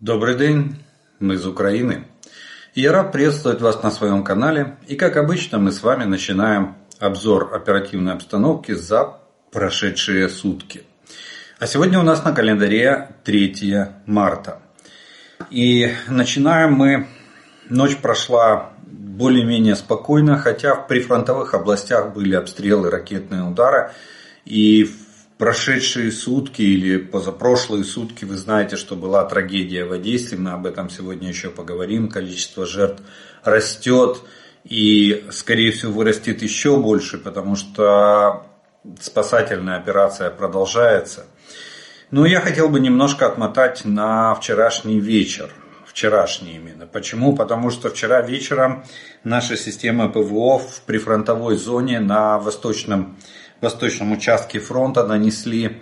Добрый день, мы из Украины. И я рад приветствовать вас на своем канале. И как обычно мы с вами начинаем обзор оперативной обстановки за прошедшие сутки. А сегодня у нас на календаре 3 марта. И начинаем мы, ночь прошла более-менее спокойно, хотя в прифронтовых областях были обстрелы, ракетные удары. И в прошедшие сутки или позапрошлые сутки вы знаете, что была трагедия в Одессе. Мы об этом сегодня еще поговорим. Количество жертв растет и, скорее всего, вырастет еще больше, потому что спасательная операция продолжается. Но я хотел бы немножко отмотать на вчерашний вечер. Вчерашний именно. Почему? Потому что вчера вечером наша система ПВО в прифронтовой зоне на восточном восточном участке фронта нанесли,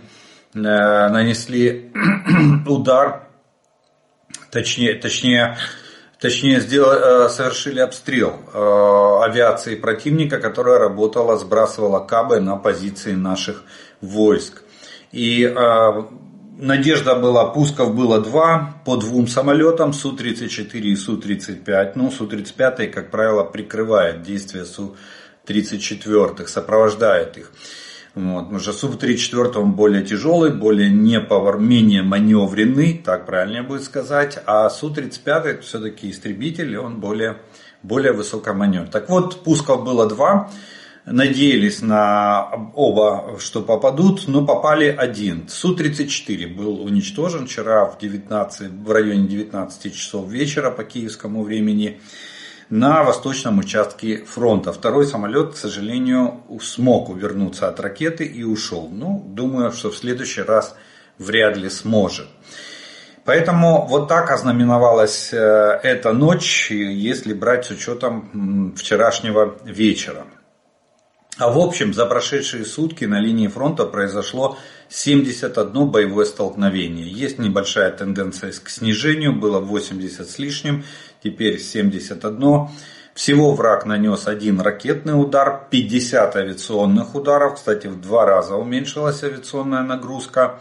э, нанесли удар, точнее, точнее, точнее сделали, э, совершили обстрел э, авиации противника, которая работала, сбрасывала кабы на позиции наших войск. И Надежда была, пусков было два по двум самолетам, Су-34 и Су-35. Ну, Су-35, как правило, прикрывает действия Су-34. 34-х, сопровождает их. Вот. Потому что Суб-34 он более тяжелый, более не повар, менее маневренный, так правильнее будет сказать. А Су-35 все-таки истребитель, он более, более высокоманевр. Так вот, пусков было два. Надеялись на оба, что попадут, но попали один. Су-34 был уничтожен вчера в, 19, в районе 19 часов вечера по киевскому времени на восточном участке фронта. Второй самолет, к сожалению, смог увернуться от ракеты и ушел. Ну, думаю, что в следующий раз вряд ли сможет. Поэтому вот так ознаменовалась э, эта ночь, если брать с учетом вчерашнего вечера. А в общем, за прошедшие сутки на линии фронта произошло 71 боевое столкновение. Есть небольшая тенденция к снижению, было 80 с лишним, теперь 71. Всего враг нанес один ракетный удар, 50 авиационных ударов. Кстати, в два раза уменьшилась авиационная нагрузка.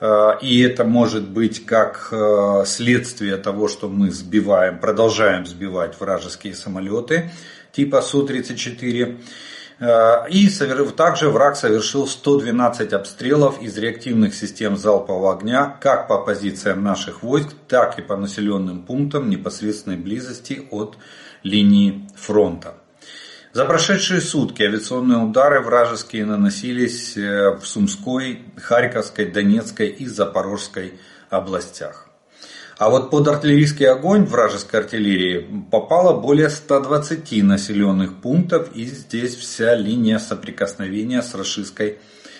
Э, и это может быть как э, следствие того, что мы сбиваем, продолжаем сбивать вражеские самолеты типа Су-34. Э, и также враг совершил 112 обстрелов из реактивных систем залпового огня как по позициям наших войск, так и по населенным пунктам непосредственной близости от линии фронта. За прошедшие сутки авиационные удары вражеские наносились э, в Сумской, Харьковской, Донецкой и Запорожской областях. А вот под артиллерийский огонь вражеской артиллерии попало более 120 населенных пунктов. И здесь вся линия соприкосновения с расистской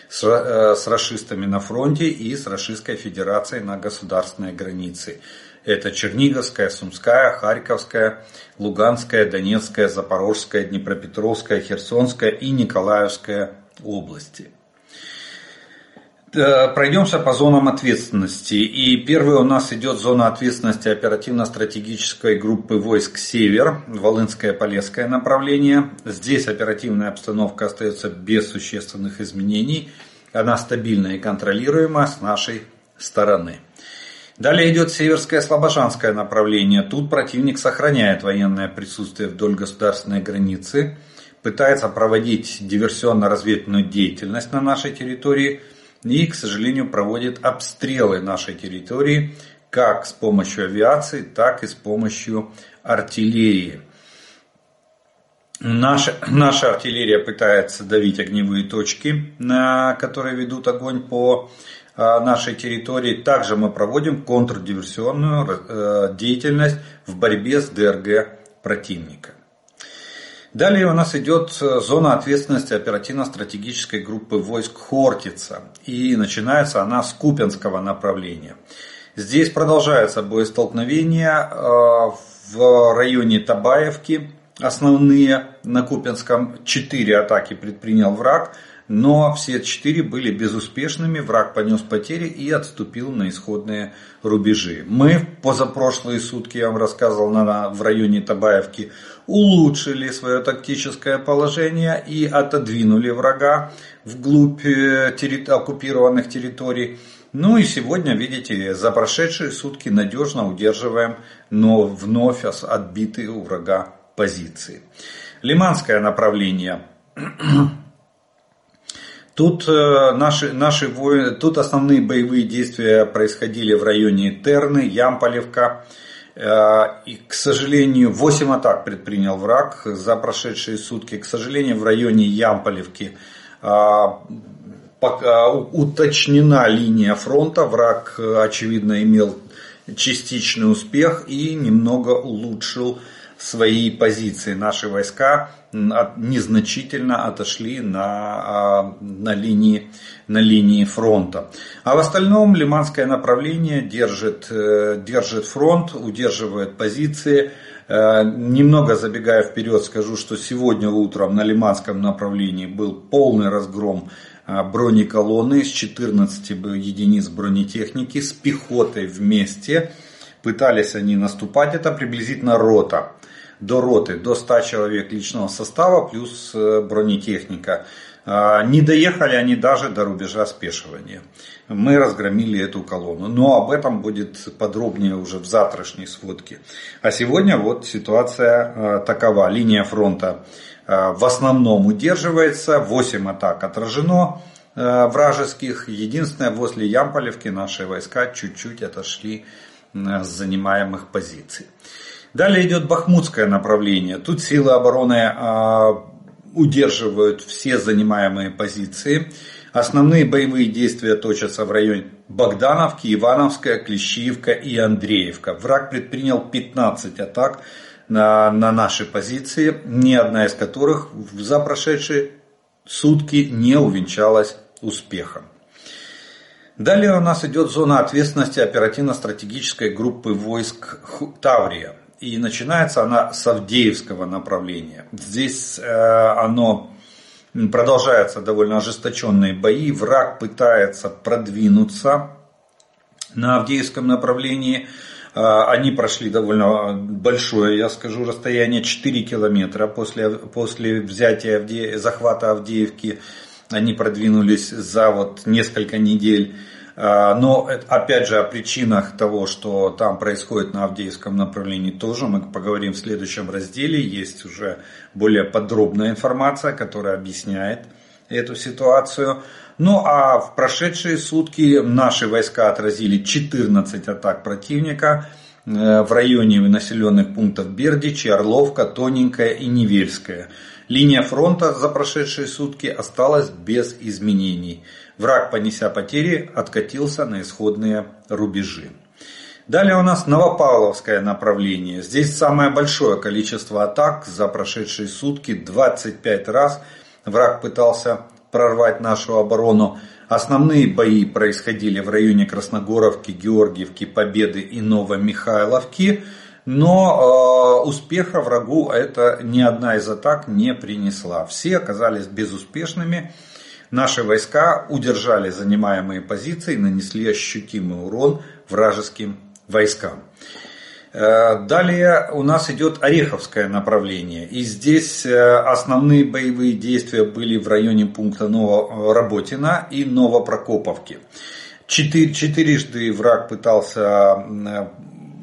с, э, с расистами на фронте и с Российской Федерацией на государственной границе. Это Черниговская, Сумская, Харьковская, Луганская, Донецкая, Запорожская, Днепропетровская, Херсонская и Николаевская области. Э, пройдемся по зонам ответственности. И первый у нас идет зона ответственности оперативно-стратегической группы войск «Север», Волынское Полесское направление. Здесь оперативная обстановка остается без существенных изменений. Она стабильна и контролируема с нашей стороны. Далее идет Северское Слобожанское направление. Тут противник сохраняет военное присутствие вдоль государственной границы, пытается проводить диверсионно-разведывательную деятельность на нашей территории – и, к сожалению, проводит обстрелы нашей территории как с помощью авиации, так и с помощью артиллерии. Наша, наша артиллерия пытается давить огневые точки, на которые ведут огонь по а, нашей территории. Также мы проводим контрдиверсионную э, деятельность в борьбе с ДРГ противника. Далее у нас идет э, зона ответственности оперативно-стратегической группы войск Хортица. И начинается она с Купенского направления. Здесь продолжается боестолкновение э, в районе Табаевки. Основные на Купенском четыре атаки предпринял враг но все четыре были безуспешными, враг понес потери и отступил на исходные рубежи. Мы позапрошлые сутки, я вам рассказывал, на, в районе Табаевки улучшили свое тактическое положение и отодвинули врага вглубь э, терри, оккупированных территорий. Ну и сегодня, видите, за прошедшие сутки надежно удерживаем, но вновь отбитые у врага позиции. Лиманское направление. Тут, э, наши, наши воины, тут основные боевые действия происходили в районе Терны, Ямполевка. Э, и, к сожалению, 8 атак предпринял враг за прошедшие сутки. К сожалению, в районе Ямполевки э, уточнена линия фронта. Враг, очевидно, имел частичный успех и немного улучшил свои позиции. Наши войска незначительно отошли на, а, на, линии, на линии фронта. А в остальном Лиманское направление держит, э, держит фронт, удерживает позиции. Э, немного забегая вперед, скажу, что сегодня утром на Лиманском направлении был полный разгром э, бронеколонны с 14 единиц бронетехники с пехотой вместе. Пытались они наступать, это приблизительно рота до роты, до 100 человек личного состава плюс э, бронетехника. А, не доехали они даже до рубежа спешивания. Мы разгромили эту колонну. Но об этом будет подробнее уже в завтрашней сводке. А сегодня вот ситуация э, такова. Линия фронта э, в основном удерживается. 8 атак отражено вражеских. Единственное, возле Ямполевки наши войска чуть-чуть отошли с занимаемых позиций. Далее идет Бахмутское направление. Тут силы обороны а, удерживают все занимаемые позиции. Основные боевые действия точатся в районе Богдановки, Ивановская, Клещиевка и Андреевка. Враг предпринял 15 атак на, на наши позиции, ни одна из которых за прошедшие сутки не увенчалась успехом. Далее у нас идет зона ответственности оперативно-стратегической группы войск Таврия. И начинается она с Авдеевского направления. Здесь э, оно продолжаются довольно ожесточенные бои. Враг пытается продвинуться на Авдеевском направлении. Э, они прошли довольно большое, я скажу, расстояние 4 километра после, после взятия Авде... захвата Авдеевки. Они продвинулись за вот несколько недель. А, но опять же о причинах того, что там происходит на Авдеевском направлении тоже мы поговорим в следующем разделе. Есть уже более подробная информация, которая объясняет эту ситуацию. Ну а в прошедшие сутки наши войска отразили 14 атак противника э, в районе населенных пунктов Бердичи, Орловка, Тоненькая и Невельская. Линия фронта за прошедшие сутки осталась без изменений. Враг, понеся потери, откатился на исходные рубежи. Далее у нас Новопавловское направление. Здесь самое большое количество атак за прошедшие сутки. 25 раз враг пытался прорвать нашу оборону. Основные бои происходили в районе Красногоровки, Георгиевки, Победы и Новомихайловки. Но э, успеха врагу это ни одна из атак не принесла. Все оказались безуспешными. Наши войска удержали занимаемые позиции нанесли ощутимый урон вражеским войскам. Э, далее у нас идет Ореховское направление. И здесь э, основные боевые действия были в районе пункта Новоработина и Новопрокоповки. Четыр, четырежды враг пытался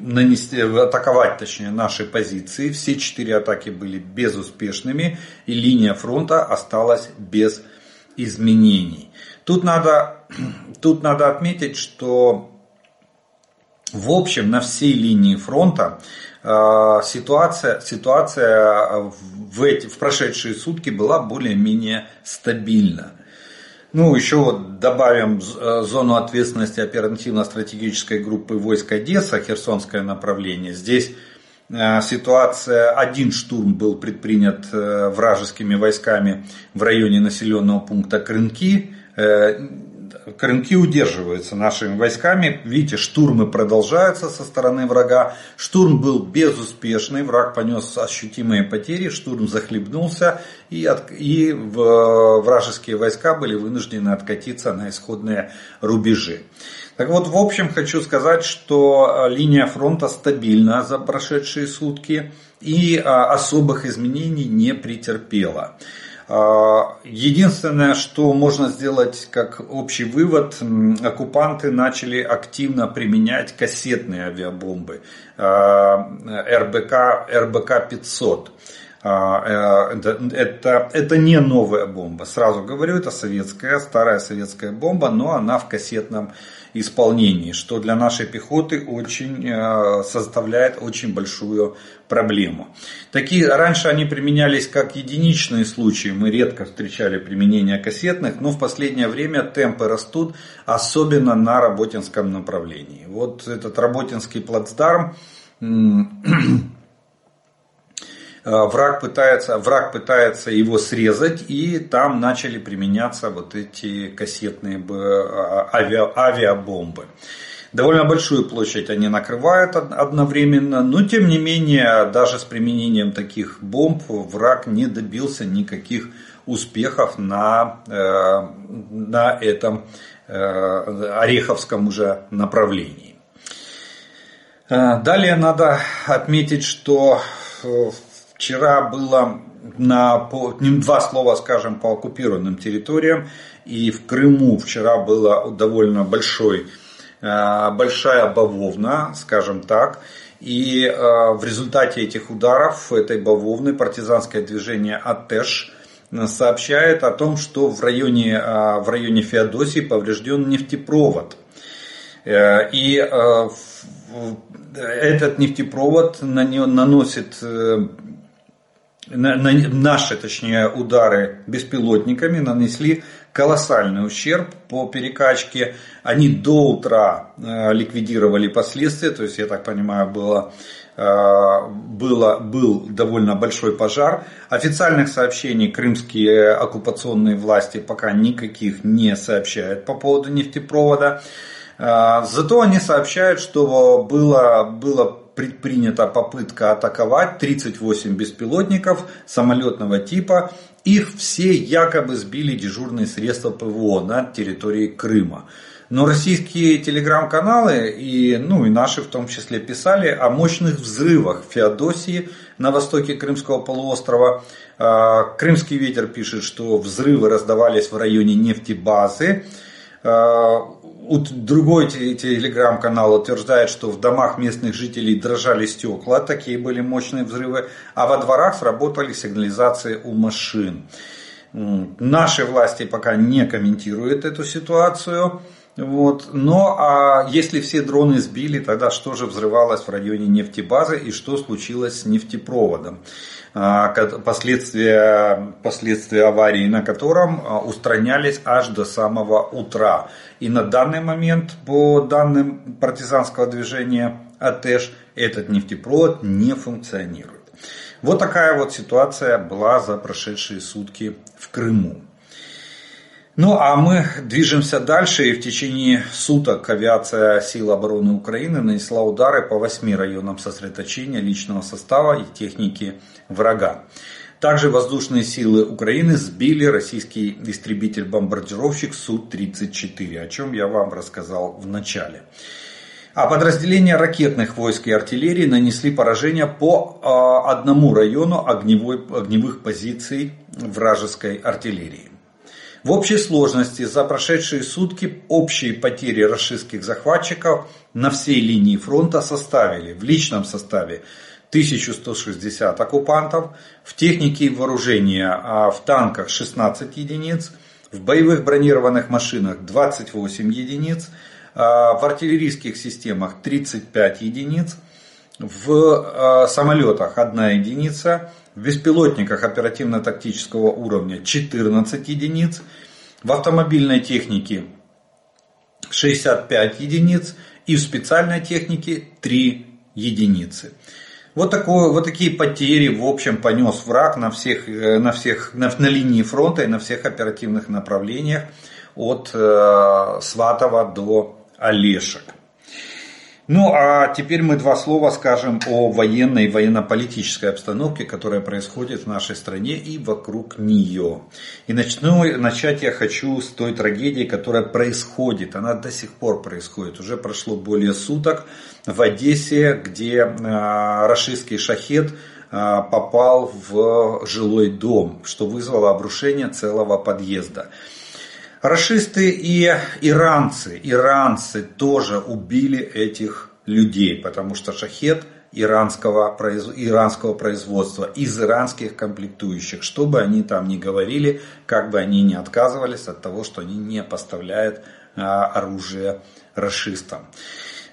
нанести, атаковать точнее наши позиции. Все четыре атаки были безуспешными и линия фронта осталась без изменений. Тут надо, тут надо отметить, что в общем на всей линии фронта э, ситуация, ситуация в, эти, в прошедшие сутки была более-менее стабильна. Ну, еще вот добавим э, зону ответственности оперативно-стратегической группы войск Одесса, Херсонское направление. Здесь Э, ситуация, один штурм был предпринят э, вражескими войсками в районе населенного пункта Крынки. Э, Крынки удерживаются нашими войсками. Видите, штурмы продолжаются со стороны врага. Штурм был безуспешный, враг понес ощутимые потери, штурм захлебнулся и, от, и в, вражеские войска были вынуждены откатиться на исходные рубежи. Так вот, в общем, хочу сказать, что э, линия фронта стабильна за прошедшие сутки и э, особых изменений не претерпела. А, единственное, что можно сделать как общий вывод, оккупанты начали активно применять кассетные авиабомбы РБК, РБК-500. А, э, это, это не новая бомба. Сразу говорю, это советская, старая советская бомба, но она в кассетном исполнении, что для нашей пехоты очень, э, составляет очень большую проблему. Такие, раньше они применялись как единичные случаи, мы редко встречали применение кассетных, но в последнее время темпы растут, особенно на Работинском направлении. Вот этот Работинский плацдарм враг пытается, враг пытается его срезать, и там начали применяться вот эти кассетные а, авиа, авиабомбы. Довольно большую площадь они накрывают одновременно, но тем не менее, даже с применением таких бомб враг не добился никаких успехов на, э, на этом э, Ореховском уже направлении. Далее надо отметить, что Вчера было на по, два слова, скажем, по оккупированным территориям. И в Крыму вчера была довольно большой, э, большая бавовна, скажем так. И э, в результате этих ударов этой бавовны партизанское движение АТЭШ сообщает о том, что в районе, э, в районе Феодосии поврежден нефтепровод. И этот нефтепровод наносит наши, точнее, удары беспилотниками нанесли колоссальный ущерб по перекачке. Они до утра э, ликвидировали последствия, то есть, я так понимаю, было, э, было, был довольно большой пожар. Официальных сообщений крымские оккупационные власти пока никаких не сообщают по поводу нефтепровода. Э, зато они сообщают, что было, было предпринята попытка атаковать 38 беспилотников самолетного типа. Их все якобы сбили дежурные средства ПВО на территории Крыма. Но российские телеграм-каналы и, ну, и наши в том числе писали о мощных взрывах в Феодосии на востоке Крымского полуострова. А, Крымский ветер пишет, что взрывы раздавались в районе нефтебазы. Другой телеграм-канал утверждает, что в домах местных жителей дрожали стекла, такие были мощные взрывы, а во дворах сработали сигнализации у машин. Наши власти пока не комментируют эту ситуацию. Вот. Но а если все дроны сбили, тогда что же взрывалось в районе нефтебазы и что случилось с нефтепроводом? А, последствия, последствия аварии на котором а, устранялись аж до самого утра. И на данный момент, по данным партизанского движения АТЭШ, этот нефтепровод не функционирует. Вот такая вот ситуация была за прошедшие сутки в Крыму. Ну а мы движемся дальше и в течение суток авиация сил обороны Украины нанесла удары по восьми районам сосредоточения личного состава и техники врага. Также воздушные силы Украины сбили российский истребитель-бомбардировщик Су-34, о чем я вам рассказал в начале. А подразделения ракетных войск и артиллерии нанесли поражение по а, одному району огневой, огневых позиций вражеской артиллерии. В общей сложности за прошедшие сутки общие потери российских захватчиков на всей линии фронта составили в личном составе 1160 оккупантов, в технике и вооружении а в танках 16 единиц, в боевых бронированных машинах 28 единиц, а в артиллерийских системах 35 единиц, в а, самолетах 1 единица, в беспилотниках оперативно-тактического уровня 14 единиц, в автомобильной технике 65 единиц и в специальной технике 3 единицы. Вот, такое, вот такие потери, в общем, понес враг на, всех, э, на, всех, на, на линии фронта и на всех оперативных направлениях от э, Сватова до Олешек. Ну а теперь мы два слова скажем о военной и военно-политической обстановке, которая происходит в нашей стране и вокруг нее. И начну, начать я хочу с той трагедии, которая происходит. Она до сих пор происходит. Уже прошло более суток в Одессе, где э, рашистский шахет попал в жилой дом, что вызвало обрушение целого подъезда. Рашисты и иранцы, иранцы тоже убили этих людей, потому что шахет иранского, иранского производства, из иранских комплектующих, что бы они там ни говорили, как бы они ни отказывались от того, что они не поставляют а, оружие расистам.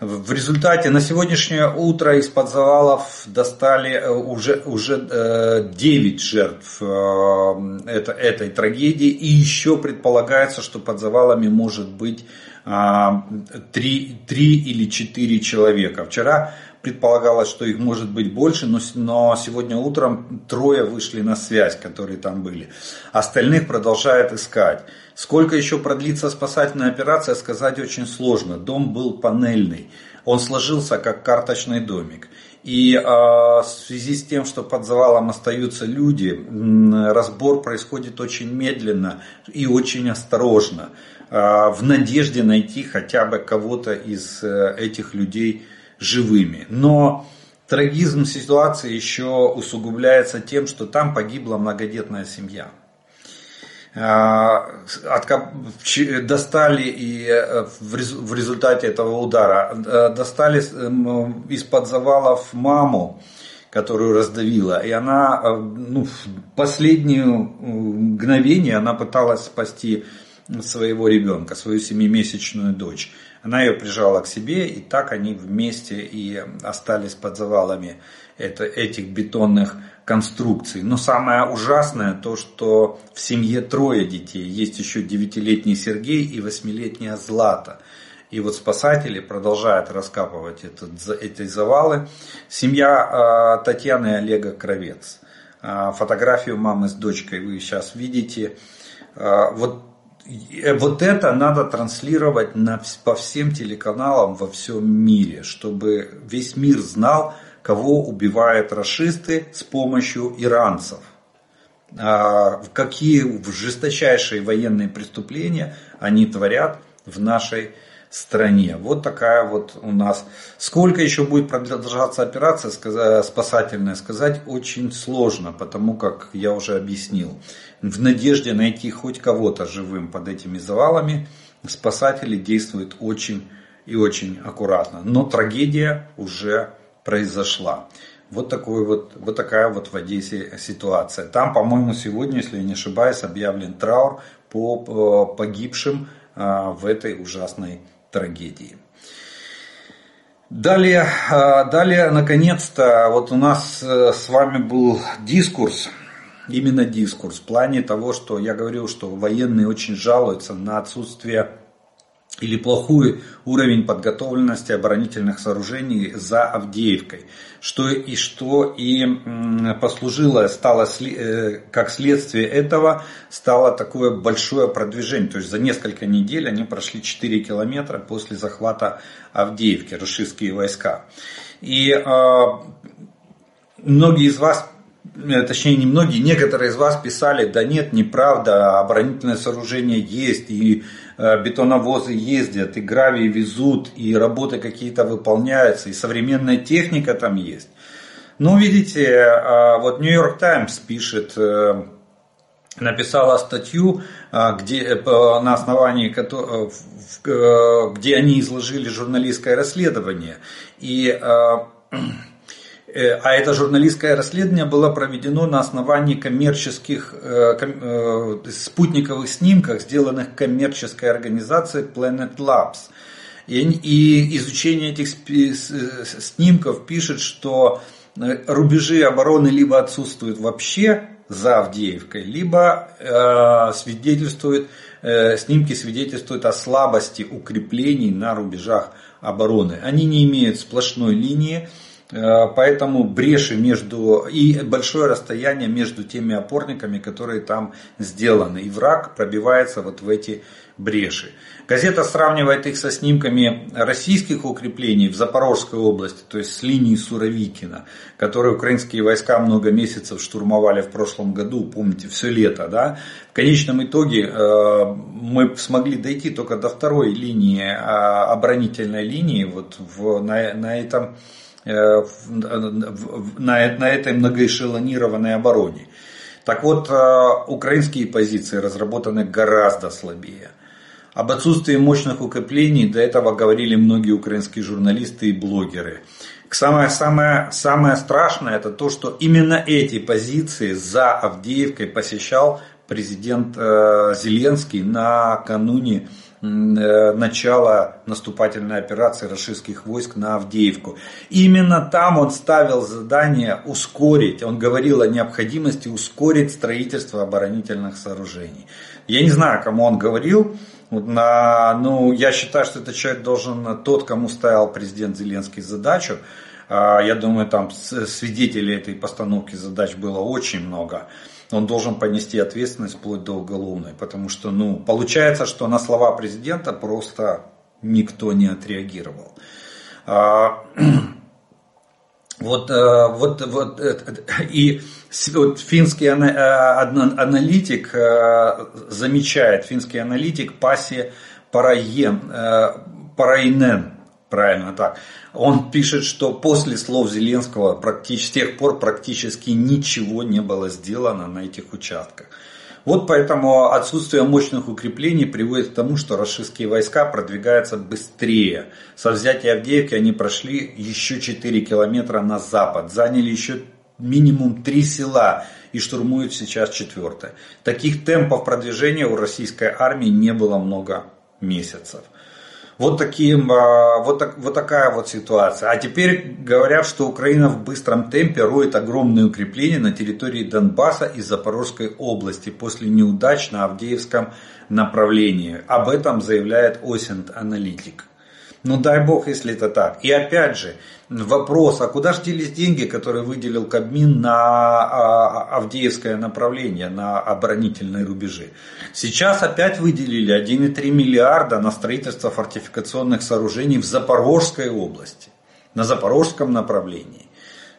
В результате на сегодняшнее утро из-под завалов достали э, уже, уже 9 э, жертв э, этой трагедии. И еще предполагается, что под завалами может быть 3, 3 или 4 человека. Вчера предполагалось, что их может быть больше, но, но сегодня утром трое вышли на связь, которые там были. Остальных продолжают искать. Сколько еще продлится спасательная операция, сказать очень сложно. Дом был панельный, он сложился как карточный домик. И э, в связи с тем, что под завалом остаются люди, разбор происходит очень медленно и очень осторожно, э, в надежде найти хотя бы кого-то из э, этих людей живыми. Но трагизм ситуации еще усугубляется тем, что там погибла многодетная семья. А, достали и э, в результате этого удара э, достали эм, из-под завалов маму, которую раздавила, и она э, ну, в последнее мгновение она пыталась спасти своего ребенка, свою семимесячную дочь. Она ее прижала к себе, и так они вместе и остались под завалами это, этих бетонных конструкций. Но самое ужасное то, что в семье трое детей. Есть еще девятилетний Сергей и восьмилетняя Злата. И вот спасатели продолжают раскапывать этот, эти завалы. Семья э, Татьяны и Олега Кровец. Э, фотографию мамы с дочкой вы сейчас видите. Э, вот вот это надо транслировать на, по всем телеканалам во всем мире, чтобы весь мир знал, кого убивают расисты с помощью иранцев. А, какие жесточайшие военные преступления они творят в нашей стране. Вот такая вот у нас. Сколько еще будет продолжаться операция спасательная, сказать очень сложно, потому как я уже объяснил. В надежде найти хоть кого-то живым под этими завалами, спасатели действуют очень и очень аккуратно. Но трагедия уже произошла. Вот, такой вот, вот такая вот в Одессе ситуация. Там, по-моему, сегодня, если я не ошибаюсь, объявлен траур по погибшим а, в этой ужасной трагедии. Далее, а, далее, наконец-то, вот у нас э, с вами был дискурс, именно дискурс, в плане того, что я говорил, что военные очень жалуются на отсутствие или плохой уровень подготовленности оборонительных сооружений за Авдеевкой, что и что и послужило, стало э, как следствие этого стало такое большое продвижение. То есть за несколько недель они прошли 4 километра после захвата Авдеевки, рашистские войска. И э, многие из вас Э, точнее не многие, некоторые из вас писали, да нет, неправда, оборонительное сооружение есть, и бетоновозы ездят, и гравии везут, и работы какие-то выполняются, и современная техника там есть. Но видите, э, вот Нью-Йорк Таймс пишет, написала статью, где, на основании где они изложили журналистское расследование. И Э, а это журналистское расследование было проведено на основании коммерческих э, э, спутниковых снимков, сделанных коммерческой организацией Planet Labs. И изучение этих снимков пишет, что рубежи обороны либо отсутствуют вообще за Авдеевкой, либо свидетельствуют, снимки свидетельствуют о слабости укреплений на рубежах обороны. Они не имеют сплошной линии, Э, поэтому бреши между и большое расстояние между теми опорниками, которые там сделаны. И враг пробивается вот в эти бреши. Газета сравнивает их со снимками российских укреплений в Запорожской области, то есть с линией Суровикина, которые украинские войска много месяцев штурмовали в прошлом году, помните, все лето. Да? В конечном итоге э, мы смогли дойти только до второй линии, э, оборонительной линии вот в, на, на этом на, на этой многоэшелонированной обороне. Так вот, украинские позиции разработаны гораздо слабее. Об отсутствии мощных укреплений до этого говорили многие украинские журналисты и блогеры. Самое, самое, самое страшное это то, что именно эти позиции за Авдеевкой посещал президент э, Зеленский накануне э, начала наступательной операции российских войск на Авдеевку. именно там он ставил задание ускорить, он говорил о необходимости ускорить строительство оборонительных сооружений. Я не знаю, кому он говорил, на, ну, я считаю, что этот человек должен, тот, кому ставил президент Зеленский задачу, а, я думаю, там свидетелей этой постановки задач было очень много. Он должен понести ответственность вплоть до уголовной, потому что, ну, получается, что на слова президента просто никто не отреагировал. А, вот, э, вот, вот, э, и вот финский э, аналитик замечает, финский аналитик Паси Параен, Парайнен, правильно так, он пишет, что после слов Зеленского практически, с тех пор практически ничего не было сделано на этих участках. Вот поэтому отсутствие мощных укреплений приводит к тому, что российские войска продвигаются быстрее. Со взятия Авдеевки они прошли еще 4 километра на запад, заняли еще минимум 3 села и штурмуют сейчас четвертое. Таких темпов продвижения у российской армии не было много месяцев. Вот, таким, а, вот, так, вот такая вот ситуация. А теперь говорят, что Украина в быстром темпе роет огромные укрепления на территории Донбасса и Запорожской области после неудач на Авдеевском направлении. Об этом заявляет Осент Аналитик. Ну дай бог, если это так. И опять же, вопрос, а куда же делись деньги, которые выделил Кабмин на а, Авдеевское направление, на оборонительные рубежи? Сейчас опять выделили 1,3 миллиарда на строительство фортификационных сооружений в Запорожской области, на Запорожском направлении.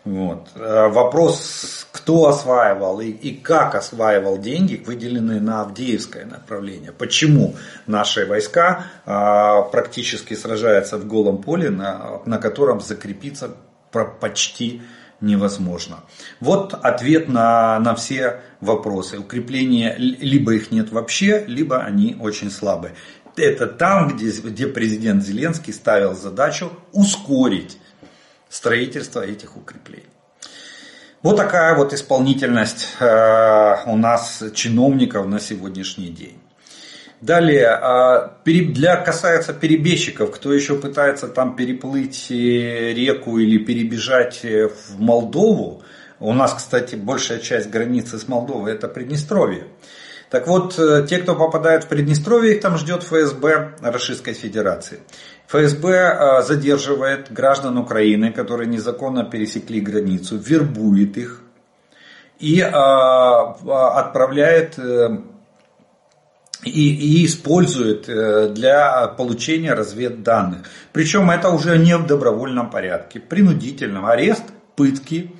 Вот. Э, вопрос, кто осваивал и, и как осваивал деньги, выделенные на Авдеевское направление. Почему наши войска а, практически сражаются в голом поле, на, на котором закрепиться почти невозможно. Вот ответ на, на все вопросы. Укрепления либо их нет вообще, либо они очень слабые. Это там, где, где президент Зеленский ставил задачу ускорить строительства этих укреплений. Вот такая вот исполнительность э, у нас чиновников на сегодняшний день. Далее, а, для, касается перебежчиков, кто еще пытается там переплыть э, реку или перебежать э, в Молдову, у нас, кстати, большая часть границы с Молдовой это Приднестровье. Так вот, те, кто попадает в Приднестровье, их там ждет ФСБ Российской Федерации. ФСБ э, задерживает граждан Украины, которые незаконно пересекли границу, вербует их и э, отправляет э, и, и использует для получения разведданных. Причем это уже не в добровольном порядке, принудительном. Арест, пытки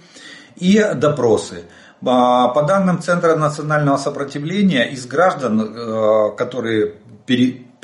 и допросы. По данным Центра национального сопротивления, из граждан, которые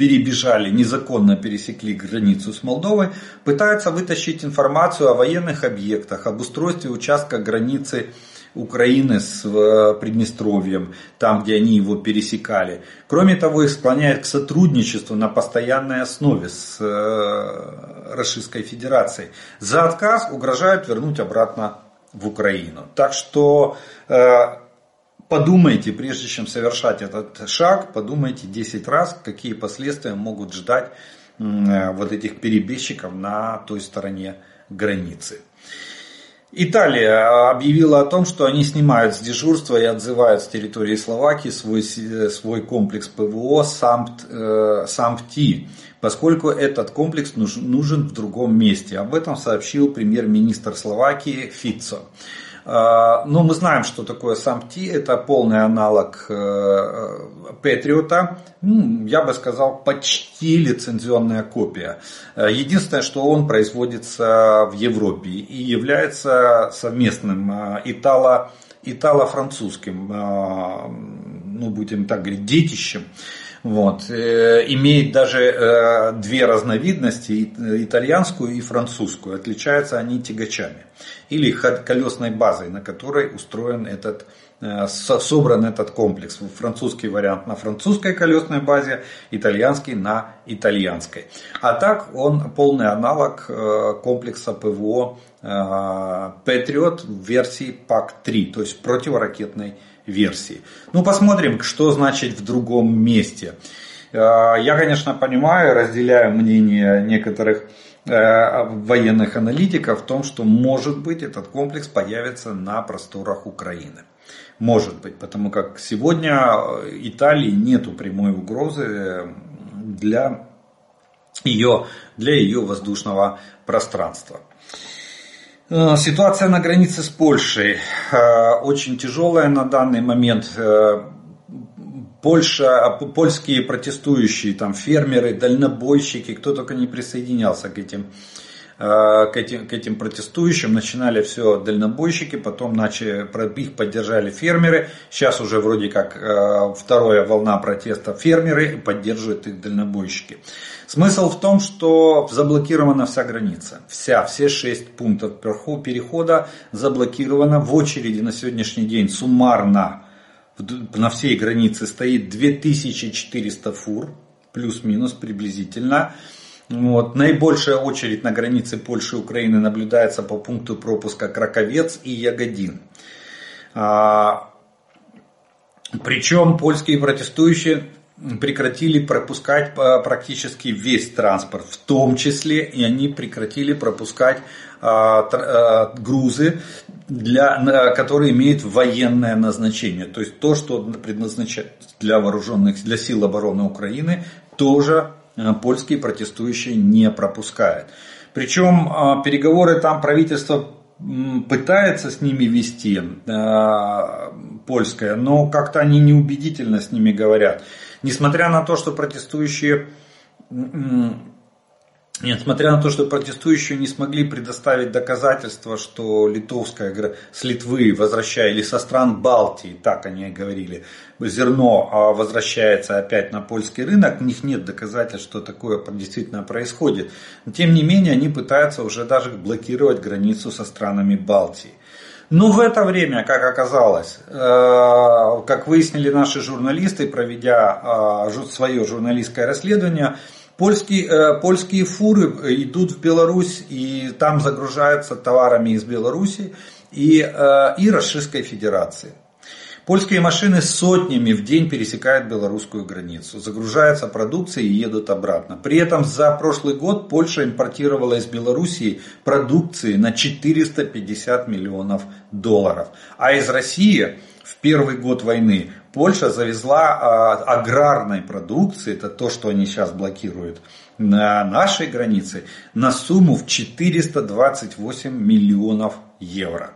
перебежали, незаконно пересекли границу с Молдовой, пытаются вытащить информацию о военных объектах, об устройстве участка границы Украины с э, Приднестровьем, там, где они его пересекали. Кроме того, их склоняют к сотрудничеству на постоянной основе с э, Российской Федерацией. За отказ угрожают вернуть обратно в Украину. Так что э, подумайте, прежде чем совершать этот шаг, подумайте 10 раз, какие последствия могут ждать э, вот этих перебежчиков на той стороне границы. Италия объявила о том, что они снимают с дежурства и отзывают с территории Словакии свой, э, свой комплекс ПВО САМПТ, э, САМПТИ, поскольку этот комплекс нужен в другом месте. Об этом сообщил премьер-министр Словакии Фицо. А, ну, мы знаем, что такое SAMT. Это полный аналог э, Патриота. Ну, я бы сказал, почти лицензионная копия. Э, единственное, что он производится в Европе и является совместным э, итало, итало-французским, ну будем так говорить, детищем Вот. Э, имеет даже э, две разновидности, итальянскую и французскую. Отличаются они тягачами или колесной базой, на которой устроен этот Э, собран этот комплекс. Французский вариант на французской колесной базе, итальянский на итальянской. А так он полный аналог комплекса ПВО Patriot в версии PAC-3, то есть противоракетной версии. Ну посмотрим, что значит в другом месте. Я, конечно, понимаю, разделяю мнение некоторых военных аналитиков в том, что может быть этот комплекс появится на просторах Украины. Может быть, потому как сегодня Италии нету прямой угрозы для ее, для ее воздушного пространства. Э, ситуация на границе с Польшей э, очень тяжелая на данный момент. Э, Польша, польские протестующие, там фермеры, дальнобойщики, кто только не присоединялся к этим к этим, к этим протестующим. Начинали все дальнобойщики, потом начали, их поддержали фермеры. Сейчас уже вроде как э, вторая волна протеста фермеры поддерживают их дальнобойщики. Смысл в том, что заблокирована вся граница. Вся, все шесть пунктов перехода заблокировано в очереди на сегодняшний день суммарно на всей границе стоит 2400 фур, плюс-минус приблизительно. Вот. Наибольшая очередь на границе Польши и Украины наблюдается по пункту пропуска Краковец и Ягодин. А, причем польские протестующие прекратили пропускать практически весь транспорт, в том числе и они прекратили пропускать а, а, грузы, для, которые имеют военное назначение. То есть то, что предназначается для вооруженных, для сил обороны Украины, тоже польские протестующие не пропускают. Причем э, переговоры там правительство пытается с ними вести, э, польское, но как-то они неубедительно с ними говорят. Несмотря на то, что протестующие Несмотря на то, что протестующие не смогли предоставить доказательства, что литовская с Литвы возвращая, или со стран Балтии, так они говорили, зерно а возвращается опять на польский рынок, у них нет доказательств, что такое действительно происходит. Но тем не менее, они пытаются уже даже блокировать границу со странами Балтии. Но в это время, как оказалось, э, как выяснили наши журналисты, проведя э, свое журналистское расследование, Польские, э, польские фуры идут в Беларусь и там загружаются товарами из Беларуси и, э, и Российской Федерации. Польские машины сотнями в день пересекают белорусскую границу, загружаются продукцией и едут обратно. При этом за прошлый год Польша импортировала из Белоруссии продукции на 450 миллионов долларов. А из России в первый год войны Польша завезла а, аграрной продукции, это то, что они сейчас блокируют, на нашей границе на сумму в 428 миллионов евро.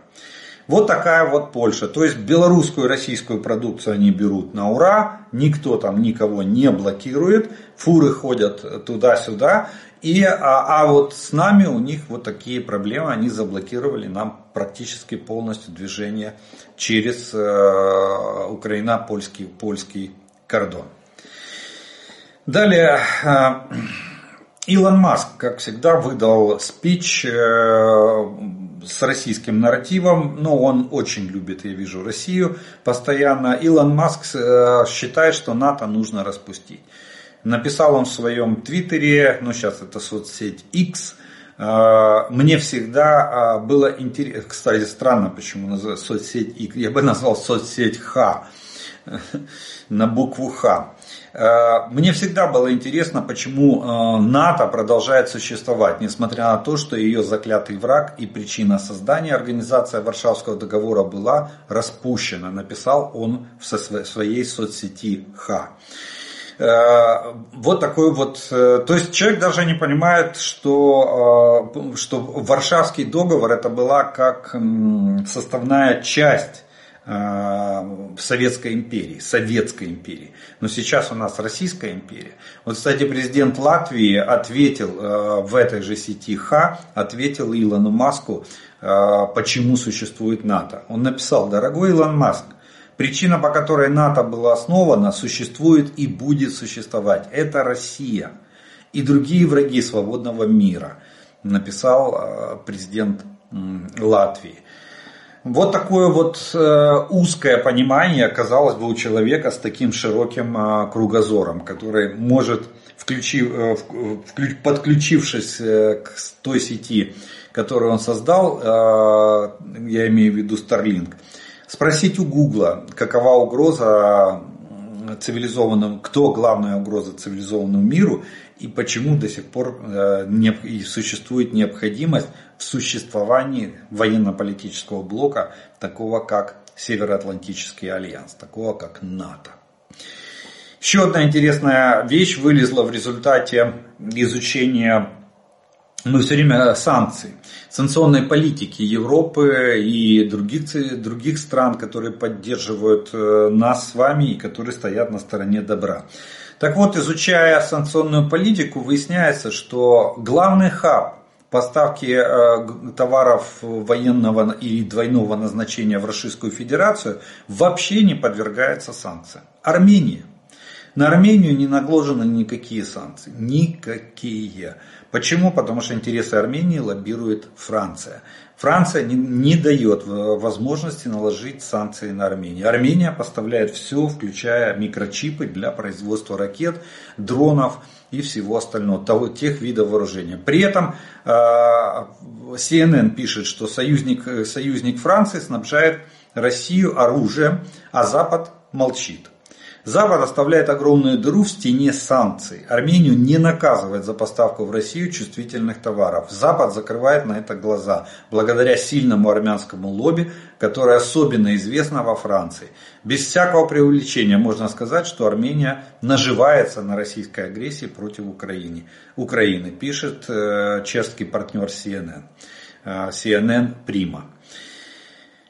Вот такая вот Польша. То есть белорусскую и российскую продукцию они берут на ура, никто там никого не блокирует, фуры ходят туда-сюда. И, а, а вот с нами у них вот такие проблемы, они заблокировали нам практически полностью движение через э, Украина-польский польский кордон. Далее, э, Илон Маск, как всегда, выдал спич э, с российским нарративом, но он очень любит, я вижу, Россию постоянно. Илон Маск э, считает, что НАТО нужно распустить. Написал он в своем твиттере, ну сейчас это соцсеть X, э, мне всегда было интересно, кстати, странно, почему соцсеть X, я бы назвал соцсеть Х, на букву Х. Э, мне всегда было интересно, почему НАТО продолжает существовать, несмотря на то, что ее заклятый враг и причина создания организации Варшавского договора была распущена, написал он в своей соцсети Х. Э, вот такой вот, то есть человек даже не понимает, что, что Варшавский договор это была как составная часть Э, Советской империи, Советской империи. Но сейчас у нас Российская империя. Вот, кстати, президент Латвии ответил э, в этой же сети Х, ответил Илону Маску, э, почему существует НАТО. Он написал, дорогой Илон Маск, Причина, по которой НАТО было основано, существует и будет существовать. Это Россия и другие враги свободного мира, написал э, президент Латвии. Вот такое вот э, узкое понимание, казалось бы, у человека с таким широким э, кругозором, который может, включив, подключившись к той сети, которую он создал, я имею в виду Starlink, Спросить у Гугла, какова угроза цивилизованному, кто главная угроза цивилизованному миру и почему до сих пор э, не, существует необходимость в существовании военно-политического блока, такого как Североатлантический альянс, такого как НАТО. Еще одна интересная вещь вылезла в результате изучения мы все время санкции, санкционной политики Европы и других, других стран, которые поддерживают э, нас с вами и которые стоят на стороне добра. Так вот, изучая санкционную политику, выясняется, что главный хаб поставки э, товаров военного и двойного назначения в Российскую Федерацию вообще не подвергается санкциям. Армения. На Армению не наложены никакие санкции. Никакие. Почему? Потому что интересы Армении лоббирует Франция. Франция не, не дает возможности наложить санкции на Армению. Армения поставляет все, включая микрочипы для производства ракет, дронов и всего остального, того, тех видов вооружения. При этом э, CNN пишет, что союзник, союзник Франции снабжает Россию оружием, а Запад молчит. Запад оставляет огромную дыру в стене санкций. Армению не наказывает за поставку в Россию чувствительных товаров. Запад закрывает на это глаза, благодаря сильному армянскому лобби, которое особенно известно во Франции. Без всякого преувеличения можно сказать, что Армения наживается на российской агрессии против Украины. Украины, пишет э, чешский партнер CNN. Э, CNN Prima.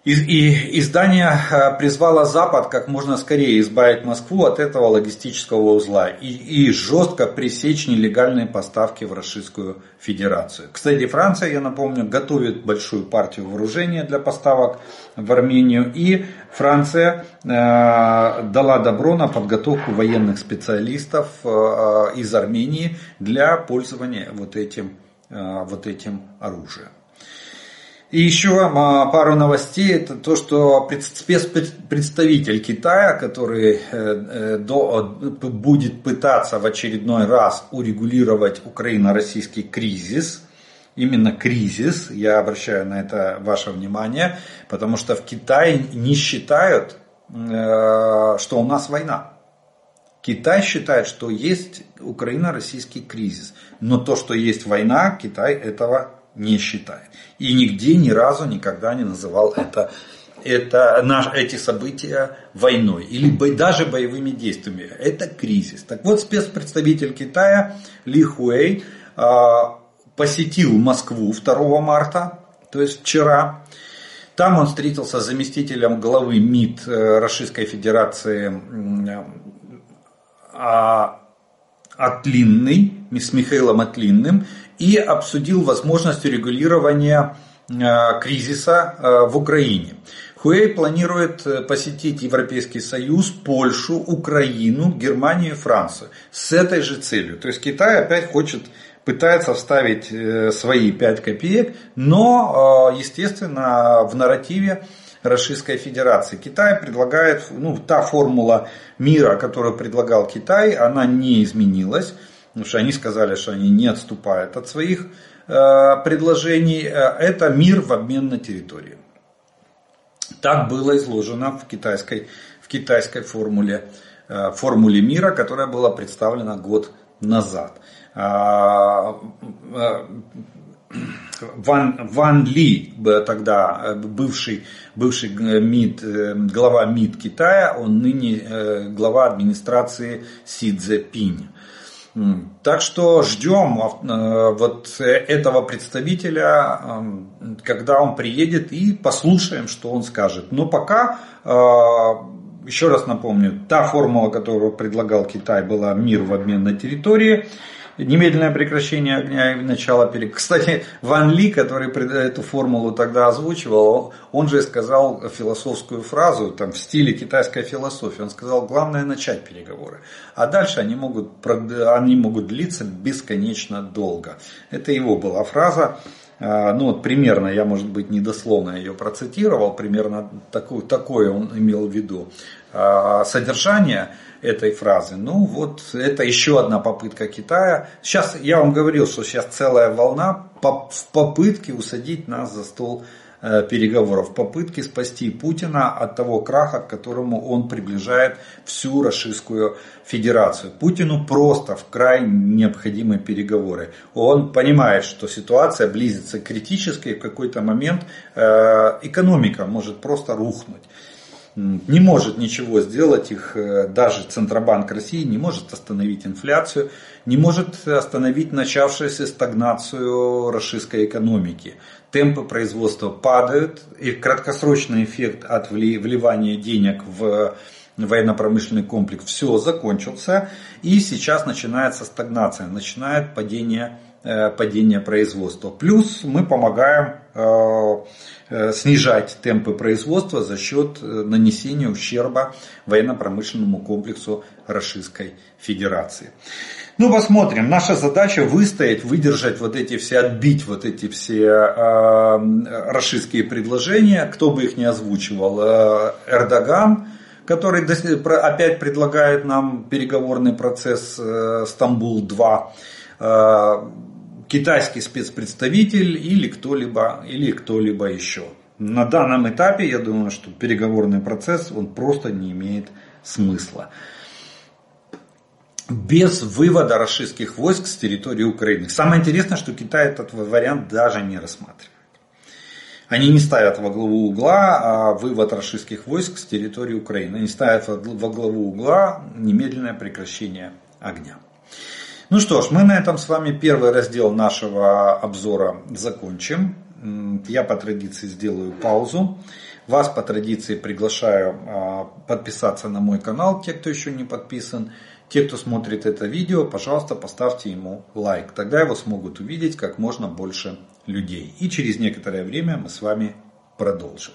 И издание э, призвало Запад как можно скорее избавить Москву от этого логистического узла и, и жестко пресечь нелегальные поставки в Российскую Федерацию. Кстати, Франция, я напомню, готовит большую партию вооружения для поставок в Армению. И Франция э, дала добро на подготовку военных специалистов э, из Армении для пользования вот этим, э, вот этим оружием. И еще а, пару новостей. Это то, что спецпредставитель Китая, который э, э, будет пытаться в очередной раз урегулировать Украино-российский кризис, именно кризис, я обращаю на это ваше внимание, потому что в Китае не считают, э, что у нас война. Китай считает, что есть Украино-российский кризис. Но то, что есть война, Китай этого не считает. И нигде ни разу никогда не называл это, это, наш, эти события войной или даже боевыми действиями. Это кризис. Так вот, спецпредставитель Китая Ли Хуэй а, посетил Москву 2 марта, то есть вчера. Там он встретился с заместителем главы МИД э, Российской Федерации а, Отлинный, с Михаилом Отлинным и обсудил возможность регулирования э, кризиса э, в Украине. Хуэй планирует э, посетить Европейский Союз, Польшу, Украину, Германию и Францию с этой же целью. То есть Китай опять хочет, пытается вставить свои 5 копеек, но, естественно, в нарративе Российской Федерации. Китай предлагает, ну, та формула мира, которую предлагал Китай, она не изменилась. Потому что они сказали, что они не отступают от своих э, предложений. Э, это мир в обмен на территорию. Так было изложено в китайской, в китайской формуле, э, формуле мира, которая была представлена год назад. Ван, Ван Ли, тогда бывший, бывший МИД, глава МИД Китая, он ныне глава администрации Си Цзепинь. Так что ждем э, вот этого представителя, эм, когда он приедет и послушаем, что он скажет. Но пока, э, еще раз напомню, та формула, которую предлагал Китай, была мир в обмен на территории. Немедленное прекращение огня и начало переговоров. Кстати, Ван Ли, который эту формулу тогда озвучивал, он же сказал философскую фразу там, в стиле китайской философии. Он сказал, главное начать переговоры. А дальше они могут, они могут длиться бесконечно долго. Это его была фраза. А, ну вот примерно, я может быть недословно ее процитировал, примерно такое, такое он имел в виду. А, содержание этой фразы. Ну вот это еще одна попытка Китая. Сейчас я вам говорил, что сейчас целая волна в попытке усадить нас за стол э, переговоров, в попытке спасти Путина от того краха, к которому он приближает всю Российскую Федерацию. Путину просто в край необходимы переговоры. Он понимает, что ситуация близится к критической, в какой-то момент э, экономика может просто рухнуть не может ничего сделать их, э, даже Центробанк России не может остановить инфляцию, не может остановить начавшуюся стагнацию российской экономики. Темпы производства падают, и краткосрочный эффект от вливания денег в военно-промышленный комплекс все закончился, и сейчас начинается стагнация, начинает падение Э, падения производства. Плюс мы помогаем снижать темпы производства за счет нанесения ущерба военно-промышленному комплексу Российской Федерации. Ну, посмотрим. Наша задача выстоять, выдержать вот эти все, отбить вот эти все э, российские предложения. Кто бы их не озвучивал. Эрдоган, который опять предлагает нам переговорный процесс Стамбул-2 китайский спецпредставитель или кто-либо, или кто-либо еще. На данном этапе я думаю, что переговорный процесс он просто не имеет смысла. Без вывода российских войск с территории Украины. Самое интересное, что Китай этот вариант даже не рассматривает. Они не ставят во главу угла а вывод российских войск с территории Украины. Они ставят во главу угла немедленное прекращение огня. Ну что ж, мы на этом с вами первый раздел нашего обзора закончим. Я по традиции сделаю паузу. Вас по традиции приглашаю а, подписаться на мой канал, те, кто еще не подписан. Те, кто смотрит это видео, пожалуйста, поставьте ему лайк. Тогда его смогут увидеть как можно больше людей. И через некоторое время мы с вами продолжим.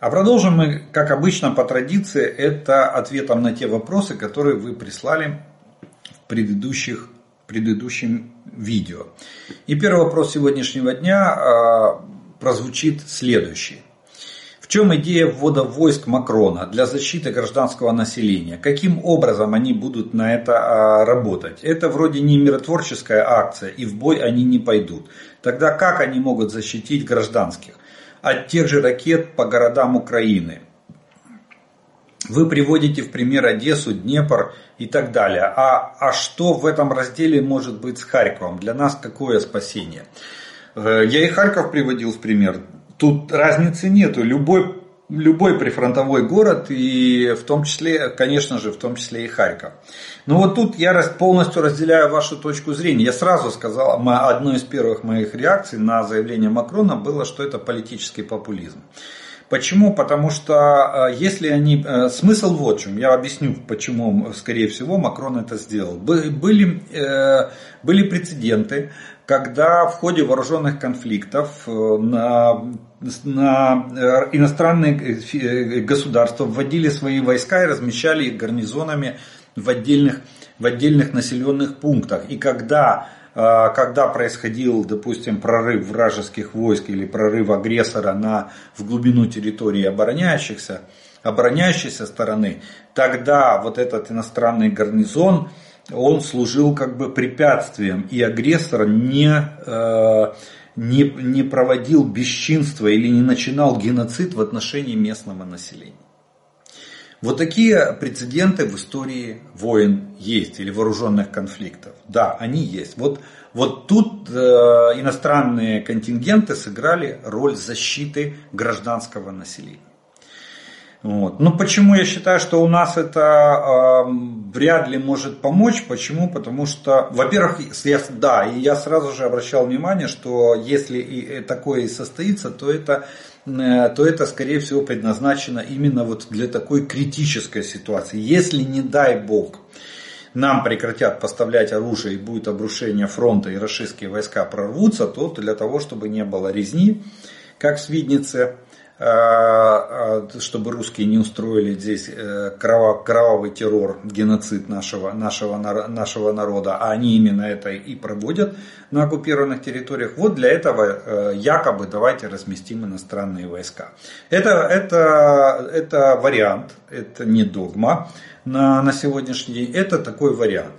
А продолжим мы, как обычно, по традиции, это ответом на те вопросы, которые вы прислали в предыдущих, предыдущем видео. И первый вопрос сегодняшнего дня а, прозвучит следующий. В чем идея ввода войск Макрона для защиты гражданского населения? Каким образом они будут на это а, работать? Это вроде не миротворческая акция, и в бой они не пойдут. Тогда как они могут защитить гражданских? От тех же ракет по городам Украины. Вы приводите в пример Одессу, Днепр и так далее. А, а что в этом разделе может быть с Харьковом? Для нас какое спасение? Э, я и Харьков приводил в пример. Тут разницы нету. Любой, любой прифронтовой город, и в том числе, конечно же, в том числе и Харьков. Но вот тут я полностью разделяю вашу точку зрения. Я сразу сказал, одной из первых моих реакций на заявление Макрона было, что это политический популизм. Почему? Потому что э, если они... Э, смысл вот в чем. Я объясню, почему, скорее всего, Макрон это сделал. Были, э, были прецеденты, когда в ходе вооруженных конфликтов на, на иностранные государства вводили свои войска и размещали их гарнизонами в отдельных, в отдельных населенных пунктах. И когда, когда происходил, допустим, прорыв вражеских войск или прорыв агрессора на, в глубину территории обороняющихся, обороняющейся стороны, тогда вот этот иностранный гарнизон, он служил как бы препятствием, и агрессор не, а, не, не проводил бесчинства или не начинал геноцид в отношении местного населения. Вот такие прецеденты в истории войн есть или вооруженных конфликтов. Да, они есть. Вот, вот тут э, иностранные контингенты сыграли роль защиты гражданского населения. Вот. Но почему я считаю, что у нас это э, вряд ли может помочь? Почему? Потому что, во-первых, я, да, и я сразу же обращал внимание, что если и такое и состоится, то это то это, скорее всего, предназначено именно вот для такой критической ситуации. Если, не дай бог, нам прекратят поставлять оружие и будет обрушение фронта и российские войска прорвутся, то для того, чтобы не было резни, как в Свиднице, чтобы русские не устроили здесь э, кровавый террор, геноцид нашего, нашего, нашего народа, а они именно это и проводят на оккупированных территориях. Вот для этого э, якобы давайте разместим иностранные войска. Это, это, это вариант, это не догма на, на сегодняшний день, это такой вариант.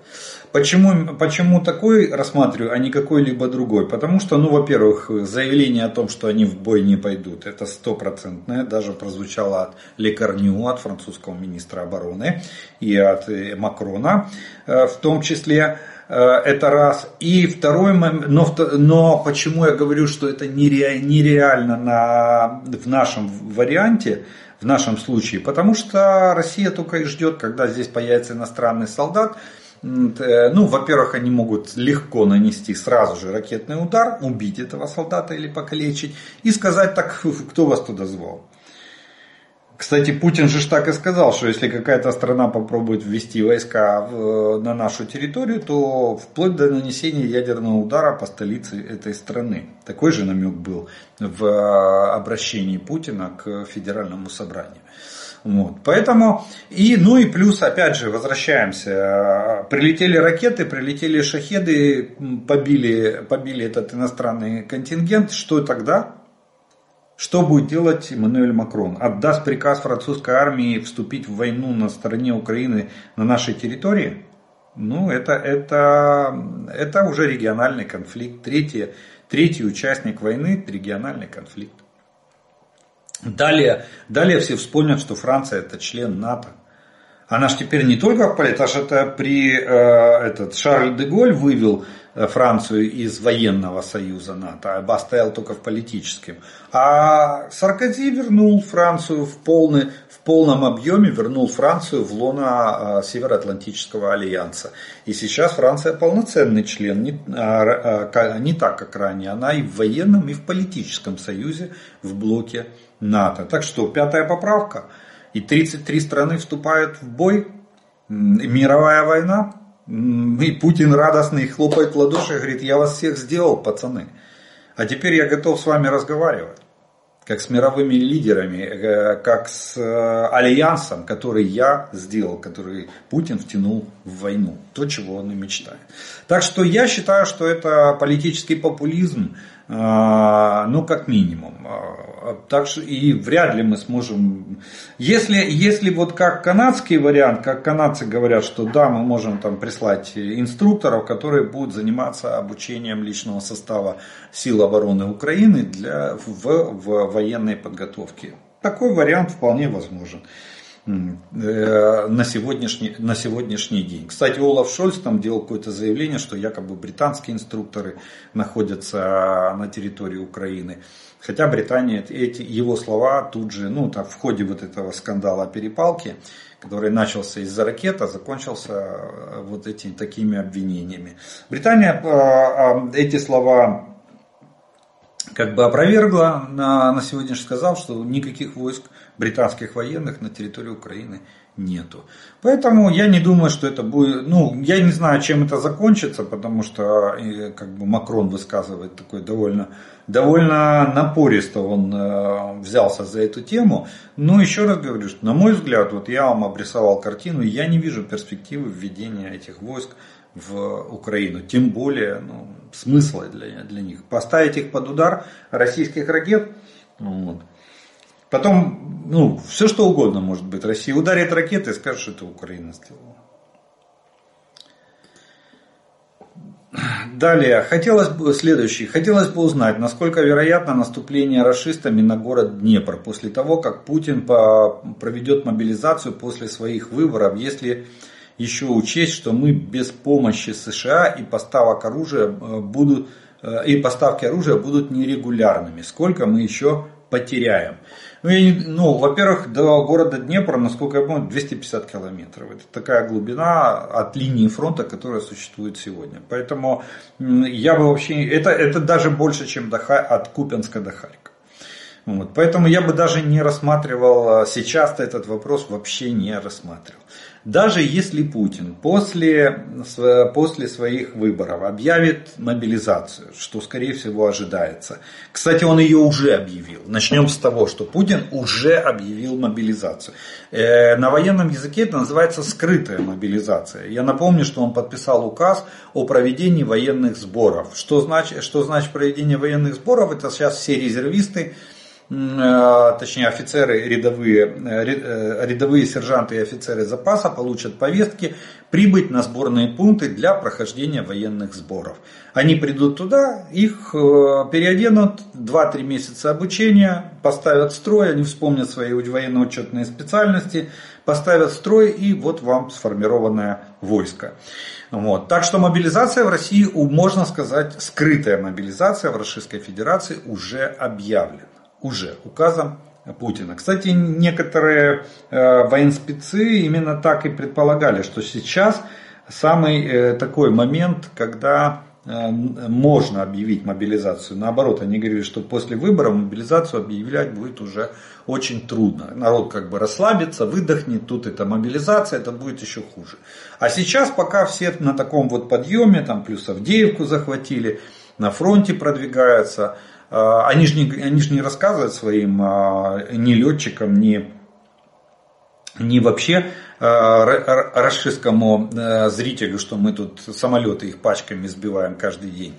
Почему, почему такой рассматриваю, а не какой-либо другой? Потому что, ну, во-первых, заявление о том, что они в бой не пойдут, это стопроцентное, даже прозвучало от Лекарню, от французского министра обороны и от э, Макрона э, в том числе. Э, это раз. И второй момент, но, но почему я говорю, что это нереально на, в нашем варианте, в нашем случае? Потому что Россия только и ждет, когда здесь появится иностранный солдат, ну, во-первых, они могут легко нанести сразу же ракетный удар, убить этого солдата или покалечить и сказать так, кто вас туда звал. Кстати, Путин же так и сказал, что если какая-то страна попробует ввести войска в, на нашу территорию, то вплоть до нанесения ядерного удара по столице этой страны. Такой же намек был в э, обращении Путина к федеральному собранию. Вот. Поэтому, и, ну и плюс, опять же, возвращаемся. Прилетели ракеты, прилетели шахеды, побили, побили этот иностранный контингент. Что тогда? Что будет делать Эммануэль Макрон? Отдаст приказ французской армии вступить в войну на стороне Украины на нашей территории? Ну, это, это, это уже региональный конфликт. Третий, третий участник войны – региональный конфликт. Далее, далее все вспомнят, что Франция это член НАТО. Она же теперь не только это же это при э, этот Шарль де Голь вывел э, Францию из военного союза НАТО, а оставил только в политическом. А Саркози вернул Францию в, полный, полном объеме, вернул Францию в лоно э, Североатлантического альянса. И сейчас Франция полноценный член, не, а, а, не так как ранее, она и в военном, и в политическом союзе в блоке НАТО. Так что, пятая поправка. И 33 страны вступают в бой. Мировая война. И Путин радостный хлопает в ладоши и говорит, я вас всех сделал, пацаны. А теперь я готов с вами разговаривать. Как с мировыми лидерами, э, как с э, альянсом, который я сделал, который Путин втянул в войну. То, чего он и мечтает. Так что я считаю, что это политический популизм, ну, как минимум. А, так что и вряд ли мы сможем... Если, если вот как канадский вариант, как канадцы говорят, что да, мы можем там прислать инструкторов, которые будут заниматься обучением личного состава сил обороны Украины для, в, в военной подготовке. Такой вариант вполне возможен. Э, на сегодняшний, на сегодняшний день. Кстати, Олаф Шольц там делал какое-то заявление, что якобы британские инструкторы находятся на территории Украины. Хотя Британия, эти его слова тут же, ну, там, в ходе вот этого скандала перепалки, который начался из-за ракет, а закончился э, вот этими такими обвинениями. Британия э, эти слова как бы опровергла на, на сегодняшний сказал, что никаких войск британских военных на территории Украины нету. Поэтому я не думаю, что это будет, ну, я не знаю, чем это закончится, потому что как бы Макрон высказывает такой довольно, довольно напористо он э, взялся за эту тему. Но еще раз говорю, что на мой взгляд, вот я вам обрисовал картину, я не вижу перспективы введения этих войск в Украину. Тем более, ну, смысла для, для них. Поставить их под удар российских ракет, вот, Потом, ну, все что угодно может быть. Россия ударит ракеты и скажет, что это Украина сделала. Далее, хотелось бы, следующий, хотелось бы узнать, насколько вероятно наступление расистами на город Днепр после того, как Путин по, проведет мобилизацию после своих выборов, если еще учесть, что мы без помощи США и поставок оружия э, будут, э, и поставки оружия будут нерегулярными. Сколько мы еще потеряем? Ну, я не, ну, во-первых, до города Днепр, насколько я помню, 250 километров. Это такая глубина от линии фронта, которая существует сегодня. Поэтому я бы вообще... Это, это даже больше, чем до, от Купенска до Харькова. Вот. Поэтому я бы даже не рассматривал, сейчас этот вопрос вообще не рассматривал. Даже если Путин после, после своих выборов объявит мобилизацию, что скорее всего ожидается. Кстати, он ее уже объявил. Начнем с того, что Путин уже объявил мобилизацию. Э, на военном языке это называется скрытая мобилизация. Я напомню, что он подписал указ о проведении военных сборов. Что значит, что значит проведение военных сборов? Это сейчас все резервисты точнее офицеры рядовые, э, э, рядовые сержанты и офицеры запаса получат повестки прибыть на сборные пункты для прохождения военных сборов. Они придут туда, их переоденут, 2-3 месяца обучения, поставят строй, они вспомнят свои военно-учетные специальности, поставят строй и вот вам сформированное войско. Вот. Так что мобилизация в России, можно сказать, скрытая мобилизация в Российской Федерации уже объявлена уже указом Путина. Кстати, некоторые э, военспецы именно так и предполагали, что сейчас самый э, такой момент, когда э, можно объявить мобилизацию. Наоборот, они говорили, что после выборов мобилизацию объявлять будет уже очень трудно. Народ как бы расслабится, выдохнет, тут это мобилизация, это будет еще хуже. А сейчас пока все на таком вот подъеме, там плюс Авдеевку захватили, на фронте продвигаются, они же не, они же не рассказывают своим а, ни летчикам, ни, ни вообще а, расшистскому зрителю, что мы тут самолеты их пачками сбиваем каждый день.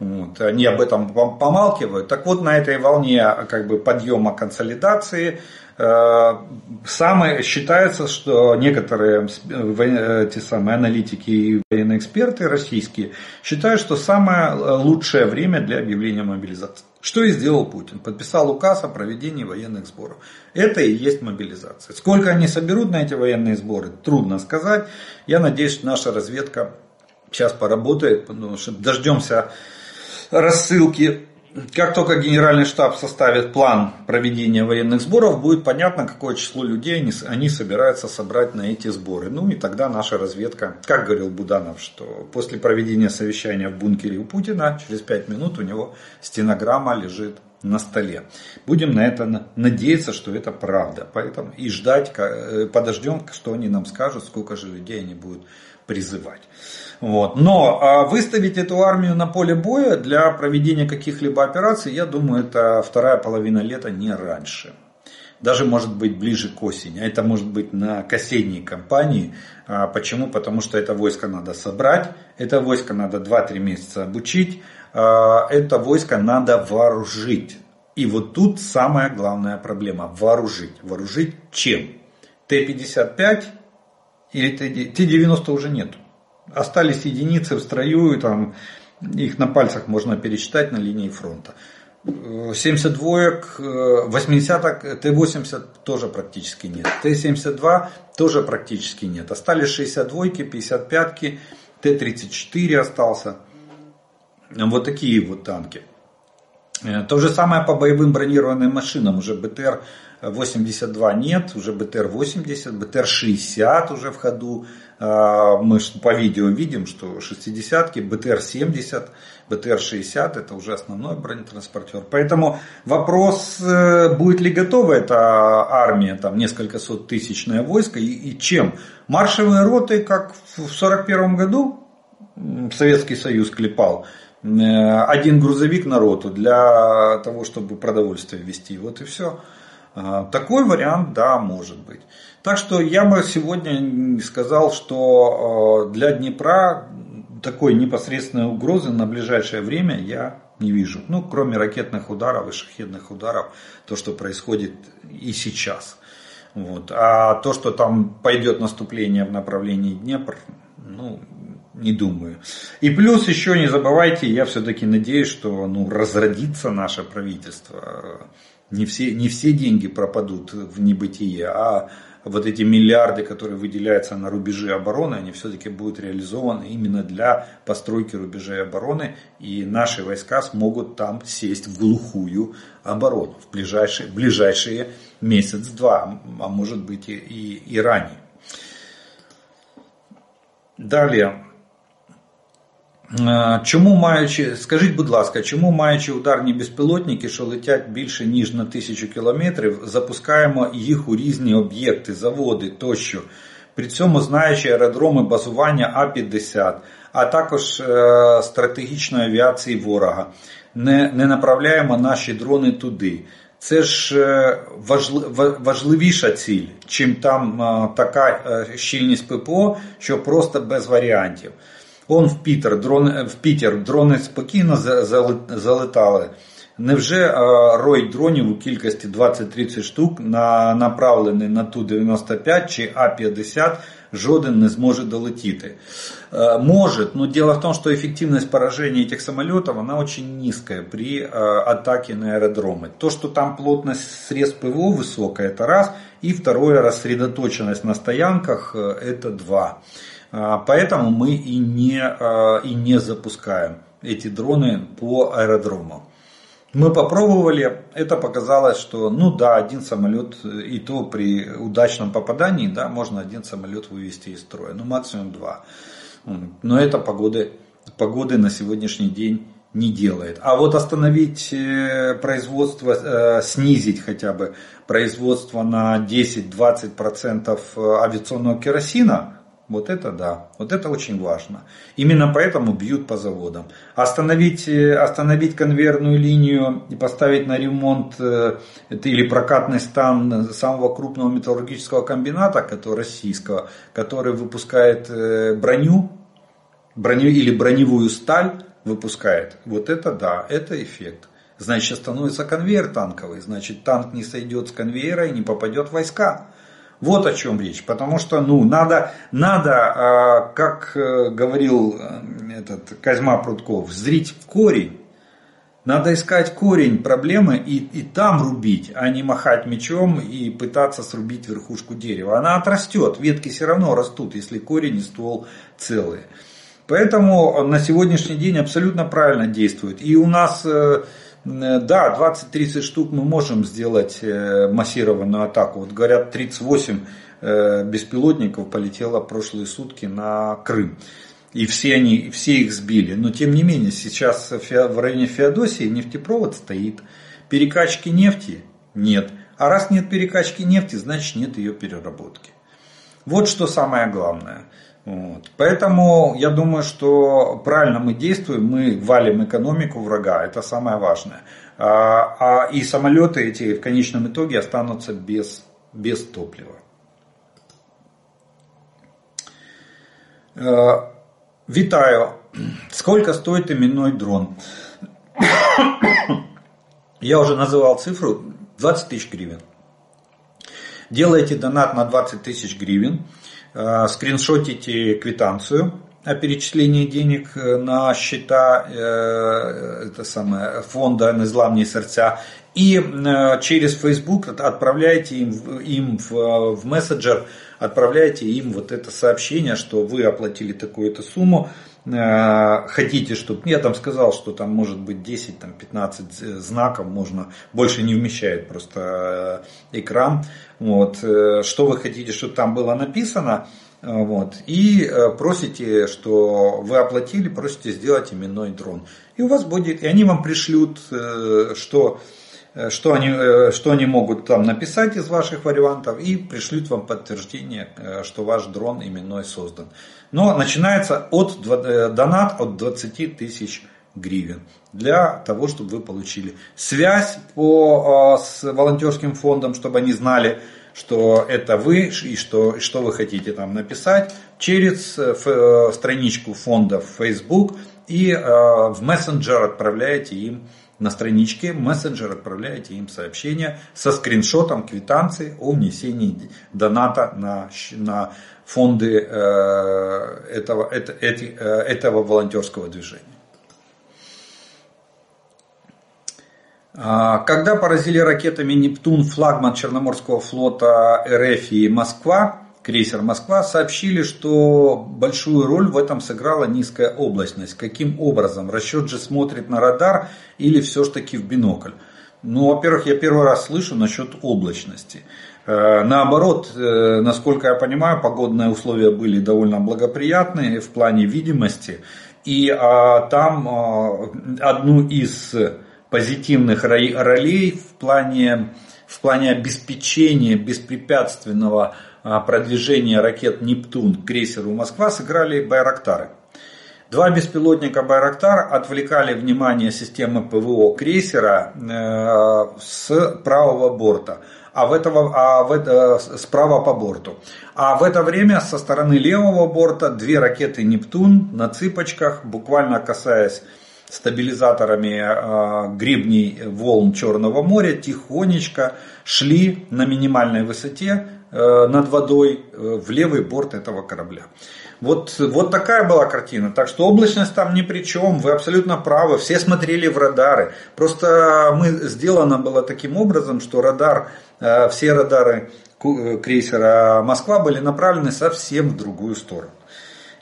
Вот. Они об этом помалкивают. Так вот, на этой волне как бы, подъема консолидации самое, считается, что некоторые э, те самые аналитики и военные эксперты российские считают, что самое э, лучшее время для объявления мобилизации. Что и сделал Путин. Подписал указ о проведении военных сборов. Это и есть мобилизация. Сколько они соберут на эти военные сборы, трудно сказать. Я надеюсь, что наша разведка сейчас поработает, потому что дождемся рассылки как только генеральный штаб составит план проведения военных сборов, будет понятно, какое число людей они, собираются собрать на эти сборы. Ну и тогда наша разведка, как говорил Буданов, что после проведения совещания в бункере у Путина, через 5 минут у него стенограмма лежит на столе. Будем на это надеяться, что это правда. Поэтому и ждать, э, подождем, что они нам скажут, сколько же людей они будут призывать. Вот. Но а выставить эту армию на поле боя для проведения каких-либо операций, я думаю, это вторая половина лета, не раньше. Даже может быть ближе к осени. А это может быть на к осенней кампании. А почему? Потому что это войско надо собрать, это войско надо 2-3 месяца обучить, а это войско надо вооружить. И вот тут самая главная проблема. Вооружить. Вооружить чем? Т-55 или Т-90 уже нету. Остались единицы в строю, и там их на пальцах можно пересчитать на линии фронта. 72-ок, 80-ок, Т-80 тоже практически нет. Т-72 тоже практически нет. Остались 62-ки, 55-ки, Т-34 остался. Вот такие вот танки. Э, то же самое по боевым бронированным машинам. Уже БТР-82 нет, уже БТР-80, БТР-60 уже в ходу. А, мы по видео видим, что 60-ки, БТР-70, БТР-60 это уже основной бронетранспортер. Поэтому вопрос, э, будет ли готова эта армия, там несколько сот тысячное войско и, и чем? Маршевые роты, как в 1941 году Советский Союз клепал, э, один грузовик на роту для того, чтобы продовольствие вести. Вот и все. А, такой вариант, да, может быть. Так что я бы сегодня сказал, что э, для Днепра такой непосредственной угрозы на ближайшее время я не вижу. Ну, кроме ракетных ударов и шахедных ударов, то, что происходит и сейчас. Вот. А то, что там пойдет наступление в направлении Днепр, ну, не думаю. И плюс еще не забывайте, я все-таки надеюсь, что ну, разродится наше правительство. Не все, не все деньги пропадут в небытие, а вот эти миллиарды, которые выделяются на рубежи обороны, они все-таки будут реализованы именно для постройки рубежей обороны, и наши войска смогут там сесть в глухую оборону в ближайшие, ближайшие месяц-два, а может быть и, и, и ранее. Далее. Чому маючи, скажіть, будь ласка, чому маючи ударні безпілотники, що летять більше ніж на тисячу кілометрів, запускаємо їх у різні об'єкти, заводи тощо, при цьому знаючи аеродроми базування А-50, а також е, стратегічної авіації ворога, не, не направляємо наші дрони туди. Це ж е, важливіша ціль, чим там е, така щільність ППО, що просто без варіантів. Он в Пітер, дрон, в Пітер дрони спокійно залетали. Невже рой дронів у кількості 20-30 штук на, направлений на Ту-95 чи А-50 жоден не зможе долетіти? Е, может, но дело в том, что эффективность поражения этих самолетов, она очень низкая при э, атаке на аэродромы. То, что там плотность средств ПВО высокая, это раз. И второе, рассредоточенность на стоянках, э, это два. Поэтому мы и не, и не запускаем эти дроны по аэродромам. Мы попробовали, это показалось, что ну да, один самолет, и то при удачном попадании, да, можно один самолет вывести из строя, ну максимум два. Но это погоды, погоды на сегодняшний день не делает. А вот остановить э, производство, э, снизить хотя бы производство на 10-20% авиационного керосина, вот это да, вот это очень важно. Именно поэтому бьют по заводам. Остановить, э, остановить конвейерную линию и поставить на ремонт э, или прокатный стан самого крупного металлургического комбината, который российского, который выпускает э, броню, броню или броневую сталь выпускает. Вот это да, это эффект. Значит, становится конвейер танковый, значит танк не сойдет с конвейера и не попадет в войска. Вот о чем речь. Потому что, ну, надо, надо а, как э, говорил э, этот Козьма Прутков, зрить в корень. Надо искать корень проблемы и, и там рубить, а не махать мечом и пытаться срубить верхушку дерева. Она отрастет, ветки все равно растут, если корень и ствол целые. Поэтому на сегодняшний день абсолютно правильно действует. И у нас Э, да, 20-30 штук мы можем сделать э, массированную атаку. Вот говорят, 38 э, беспилотников полетело прошлые сутки на Крым. И все, они, все их сбили. Но тем не менее, сейчас в районе Феодосии нефтепровод стоит. Перекачки нефти нет. А раз нет перекачки нефти, значит нет ее переработки. Вот что самое главное. Вот. Поэтому я думаю, что правильно мы действуем, мы валим экономику врага, это самое важное. А, а, и самолеты эти в конечном итоге останутся без, без топлива. Э, витаю. Сколько стоит именной дрон? Я уже называл цифру 20 тысяч гривен. Делаете донат на 20 тысяч гривен – скриншотите квитанцию о перечислении денег э, на счета э, это самое, фонда «Незламні сердца» и через Facebook отправляете им, им в, в мессенджер, отправляете им вот это сообщение, что вы оплатили такую-то сумму, хотите, чтобы... Я там сказал, что там может быть 10, там 15 знаков, можно, больше не вмещает просто экран. Вот, э, что вы хотите, чтобы там было написано. Э, вот, и э, просите, что вы оплатили, просите сделать именной дрон. И у вас будет, и они вам пришлют, что, что, они, что они могут там написать из ваших вариантов и пришлют вам подтверждение, что ваш дрон именной создан. Но начинается от донат от 20 тысяч гривен для того, чтобы вы получили связь по, с волонтерским фондом, чтобы они знали, что это вы и что, что вы хотите там написать через э, э, страничку фонда в Facebook и э, в мессенджер отправляете им на страничке мессенджер отправляете им сообщение со скриншотом квитанции о внесении доната на, на фонды этого, это, этого волонтерского движения. А, когда поразили ракетами «Нептун» флагман Черноморского флота РФ и «Москва», крейсер «Москва», сообщили, что большую роль в этом сыграла низкая облачность. Каким образом? Расчет же смотрит на радар или все ж таки в бинокль? Ну, во-первых, я первый раз слышу насчет облачности. Э, наоборот, э, насколько я понимаю, погодные условия были довольно благоприятные в плане видимости. И а, там а, одну из позитивных ролей в плане, в плане обеспечения беспрепятственного продвижения ракет «Нептун» к крейсеру «Москва» сыграли «Байрактары». Два беспилотника «Байрактар» отвлекали внимание системы ПВО крейсера э, с правого борта, а в этого, а в это, справа по борту. А в это время со стороны левого борта две ракеты «Нептун» на цыпочках, буквально касаясь стабилизаторами э, гребней волн Черного моря, тихонечко шли на минимальной высоте над водой в левый борт этого корабля. Вот, вот такая была картина. Так что облачность там ни при чем. Вы абсолютно правы. Все смотрели в радары. Просто мы сделано было таким образом, что радар, э, все радары э, крейсера Москва были направлены совсем в другую сторону.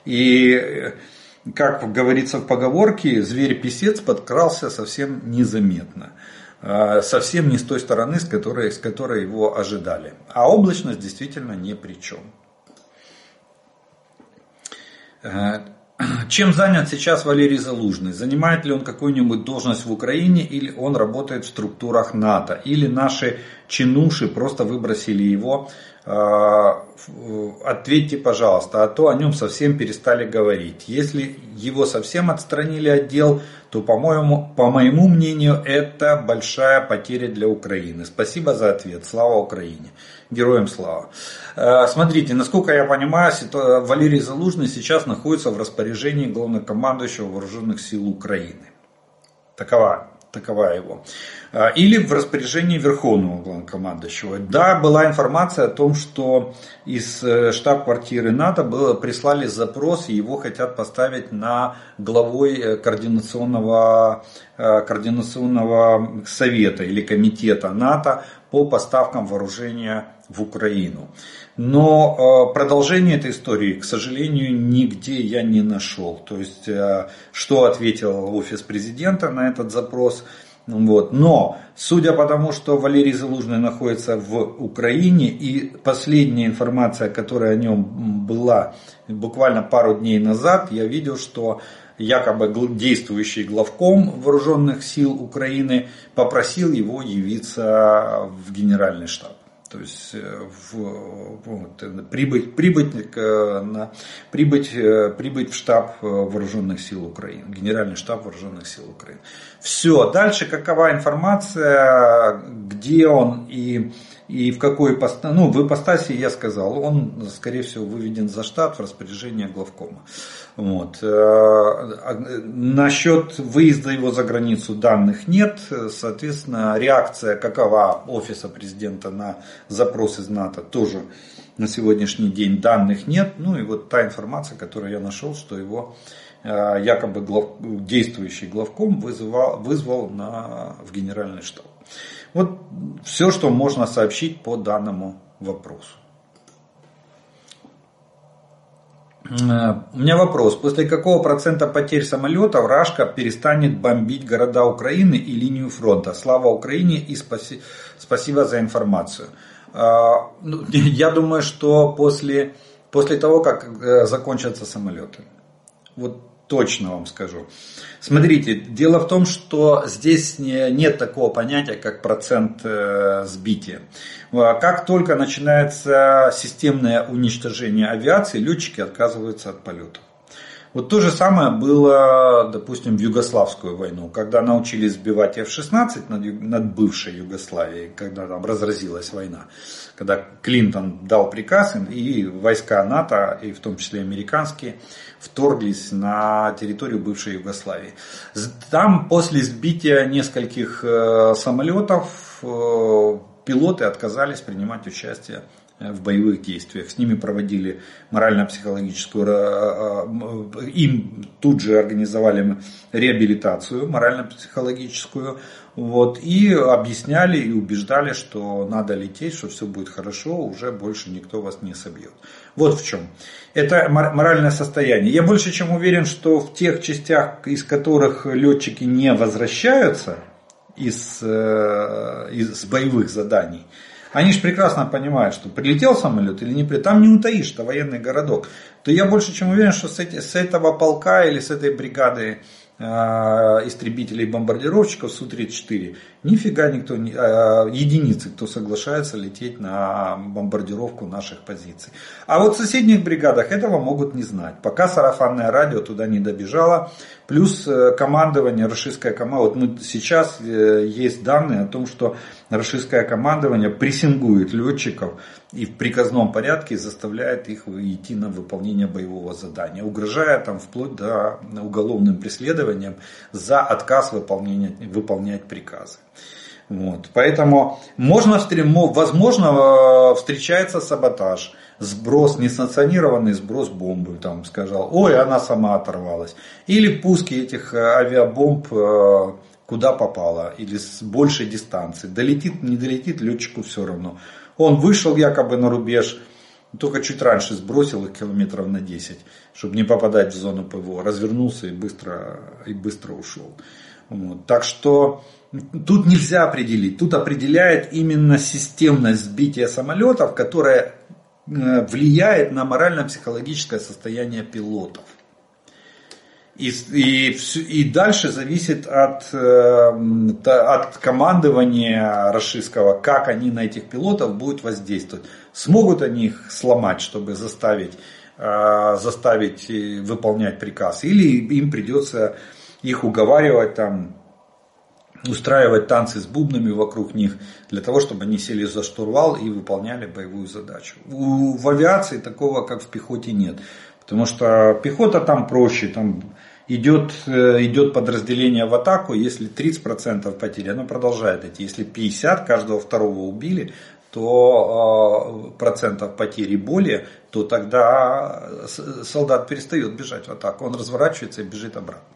И э, как говорится в поговорке, зверь-песец подкрался совсем незаметно. Совсем не с той стороны, с которой, с которой его ожидали. А облачность действительно ни при чем. Э, чем занят сейчас Валерий Залужный? Занимает ли он какую-нибудь должность в Украине или он работает в структурах НАТО? Или наши чинуши просто выбросили его? Э, ответьте, пожалуйста, а то о нем совсем перестали говорить. Если его совсем отстранили от дел, то, по-моему, по моему мнению, это большая потеря для Украины. Спасибо за ответ. Слава Украине. Героям слава. Э, смотрите, насколько я понимаю, Валерий Залужный сейчас находится в распоряжении главнокомандующего вооруженных сил Украины. Такова такова его. Э, или в распоряжении Верховного главнокомандующего. Да, была информация о том, что из э, штаб-квартиры НАТО было, прислали запрос, и его хотят поставить на главой координационного, координационного совета или комитета НАТО по поставкам вооружения в Украину. Но э, продолжение этой истории, к сожалению, нигде я не нашел. То есть, э, что ответил офис президента на этот запрос. Вот. Но, судя по тому, что Валерий Залужный находится в Украине, и последняя информация, которая о нем была буквально пару дней назад, я видел, что якобы действующий главком вооруженных сил Украины попросил его явиться в генеральный штаб то есть э, в, вот, прибыть, прибыть, на, прибыть, э, прибыть в штаб э, вооруженных сил Украины, генеральный штаб вооруженных сил Украины. Все, дальше какова информация, где он и, и в какой ну в ипостаси я сказал, он скорее всего выведен за штат в распоряжение главкома. Вот. Э, а, насчет выезда его за границу данных нет. Соответственно, реакция какова офиса президента на запрос из НАТО тоже на сегодняшний день данных нет. Ну и вот та информация, которую я нашел, что его э, якобы глав, действующий главком вызывал, вызвал на, в генеральный штаб. Вот все, что можно сообщить по данному вопросу. Э, у меня вопрос. После какого процента потерь самолетов Рашка перестанет бомбить города Украины и линию фронта? Слава Украине и спаси... спасибо за информацию. Э, ну, я думаю, что после, после того, как э, закончатся самолеты. Вот точно вам скажу. Смотрите, дело в том, что здесь нет такого понятия, как процент э, сбития. А как только начинается системное уничтожение авиации, летчики отказываются от полетов. Вот то же самое было, допустим, в Югославскую войну, когда научились сбивать F-16 над, над бывшей Югославией, когда там разразилась война, когда Клинтон дал приказ, и войска НАТО, и в том числе американские, вторглись на территорию бывшей Югославии. Там после сбития нескольких э, самолетов э, пилоты отказались принимать участие в боевых действиях. С ними проводили морально-психологическую, э, э, им тут же организовали реабилитацию морально-психологическую, вот, и объясняли и убеждали, что надо лететь, что все будет хорошо, уже больше никто вас не собьет. Вот в чем. Это моральное состояние. Я больше чем уверен, что в тех частях, из которых летчики не возвращаются из, из боевых заданий, Они же прекрасно понимают, что прилетел самолет или не прилетел. Там не утаишь, это военный городок. То я больше чем уверен, что с, эти, с этого полка или с этой бригады э, истребителей бомбардировщиков Су-34 нифига никто, не, э, единицы, кто соглашается лететь на бомбардировку наших позиций. А вот в соседних бригадах этого могут не знать. Пока сарафанное радио туда не добежало. Плюс э, командование, российское командование. Вот мы сейчас э, есть данные о том, что российское командование прессингует летчиков и в приказном порядке заставляет их идти на выполнение боевого задания, угрожая там вплоть до уголовным преследованием за отказ выполнения, выполнять приказы. Вот. Поэтому можно, возможно, э, встречается саботаж, сброс, несанкционированный сброс бомбы, там сказал, ой, она сама оторвалась. Или пуски этих э, авиабомб э, куда попало, или с большей дистанции. Долетит, не долетит, летчику все равно. Он вышел якобы на рубеж, только чуть раньше сбросил их километров на 10, чтобы не попадать в зону ПВО. Развернулся и быстро, и быстро ушел. Вот. Так что тут нельзя определить. Тут определяет именно системность сбития самолетов, которая э, влияет на морально-психологическое состояние пилотов. И, и, и дальше зависит от, э, от командования российского, как они на этих пилотов будут воздействовать. Смогут они их сломать, чтобы заставить, э, заставить выполнять приказ, или им придется их уговаривать там, устраивать танцы с бубнами вокруг них, для того, чтобы они сели за штурвал и выполняли боевую задачу. У, в авиации такого, как в пехоте, нет. Потому что пехота там проще, там идет, э, идет подразделение в атаку, если 30% потерь, оно продолжает идти. Если 50 каждого второго убили, то э, процентов потери более, то тогда солдат перестает бежать в атаку, он разворачивается и бежит обратно.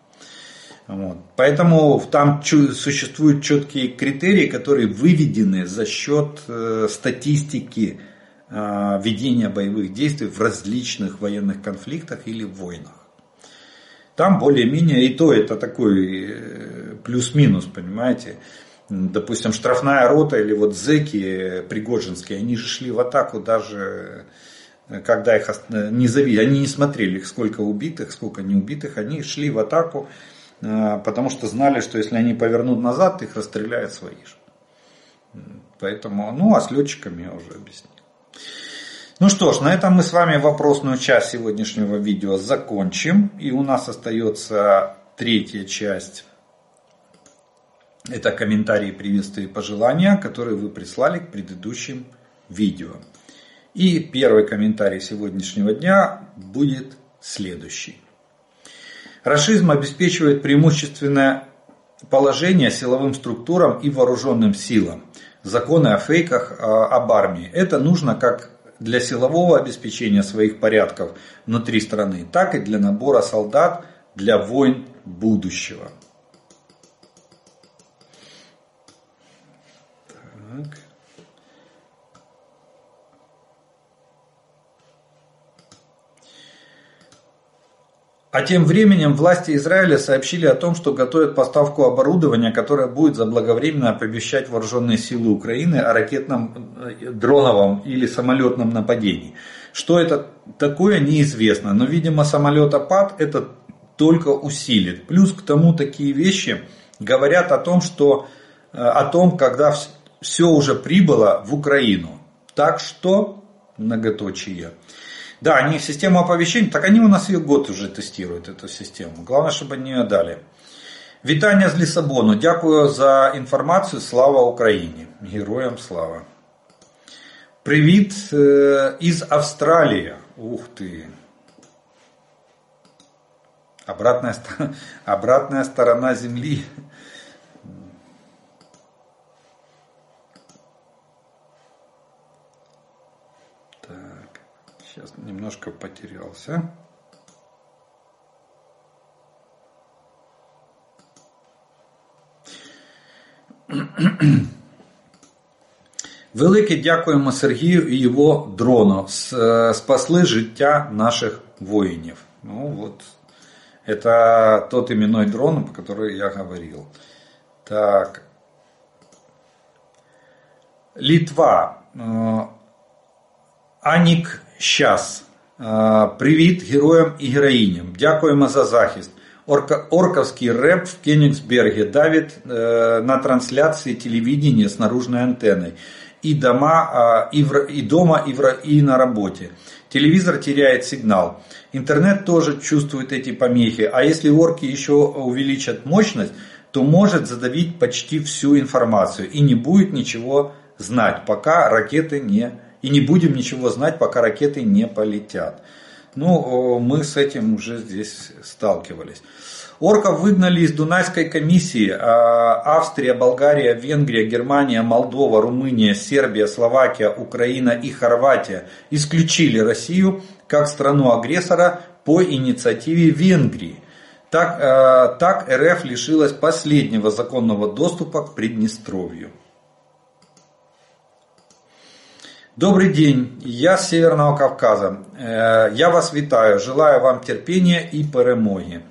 Вот. Поэтому там существуют четкие критерии, которые выведены за счет э, статистики ведения боевых действий в различных военных конфликтах или войнах. Там более-менее и то это такой э, плюс-минус, понимаете. Допустим, штрафная рота или вот зеки пригожинские, они же шли в атаку даже э, когда их не завели, они не смотрели, сколько убитых, сколько не убитых, они шли в атаку, э, потому что знали, что если они повернут назад, их расстреляют свои же. Поэтому, ну а с летчиками я уже объяснил. Ну что ж, на этом мы с вами вопросную часть сегодняшнего видео закончим. И у нас остается третья часть. Это комментарии, приветствия и пожелания, которые вы прислали к предыдущим видео. И первый комментарий сегодняшнего дня будет следующий. Рашизм обеспечивает преимущественное положение силовым структурам и вооруженным силам. Законы о фейках а, об армии. Это нужно как для силового обеспечения своих порядков внутри страны, так и для набора солдат для войн будущего. Так. А тем временем власти Израиля сообщили о том, что готовят поставку оборудования, которое будет заблаговременно оповещать вооруженные силы Украины о ракетном, э, дроновом или самолетном нападении. Что это такое, неизвестно. Но, видимо, самолетопад это только усилит. Плюс к тому такие вещи говорят о том, что э, о том, когда все уже прибыло в Украину. Так что, многоточие. Да, они систему оповещения, так они у нас ее год уже тестируют, эту систему. Главное, чтобы они ее дали. Вітання з Лісабону. Дякую за інформацію. Слава Україні. Героям слава. Привіт із Австралії. Ух ты. Обратная, обратная сторона Земли. немножко потерялся. Велике дякуємо Сергію і його дрону. Спасли життя наших воїнів. Ну вот, это тот именной дрон, по которому я говорил. Так. Литва. Анік Щас. Привіт героям і героїням. Дякуємо за захист. Орковский рэп в Кенигсберге давит э, на трансляции телевидения с наружной антенной. И, дома, э, и, в, и дома, и, в, и на работе. Телевизор теряет сигнал. Интернет тоже чувствует эти помехи. А если орки еще увеличат мощность, то может задавить почти всю информацию. И не будет ничего знать, пока ракеты не... и не будем ничего знать, пока ракеты не полетят. Ну, мы с этим уже здесь сталкивались. Орков выгнали из Дунайской комиссии. А Австрия, Болгария, Венгрия, Германия, Молдова, Румыния, Сербия, Словакия, Украина и Хорватия исключили Россию как страну-агрессора по инициативе Венгрии. Так, э, так РФ лишилась последнего законного доступа к Приднестровью. Добрый день, я с Северного Кавказа. Э, я вас витаю, желаю вам терпения и перемоги.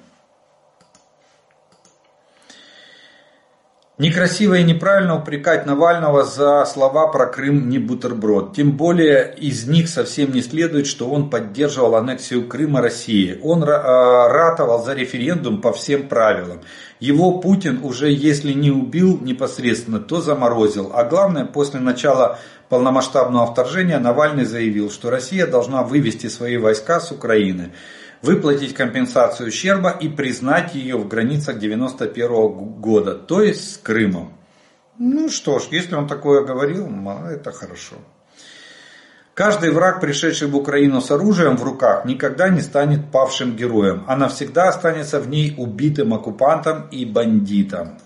Некрасиво и неправильно упрекать Навального за слова про Крым не бутерброд. Тем более из них совсем не следует, что он поддерживал аннексию Крыма России. Он э, ратовал за референдум по всем правилам. Его Путин уже если не убил непосредственно, то заморозил. А главное, после начала полномасштабного вторжения Навальный заявил, что Россия должна вывести свои войска с Украины выплатить компенсацию ущерба и признать ее в границах 91 года, то есть с Крымом. Ну что ж, если он такое говорил, это хорошо. Каждый враг, пришедший в Украину с оружием в руках, никогда не станет павшим героем, а навсегда останется в ней убитым оккупантом и бандитом.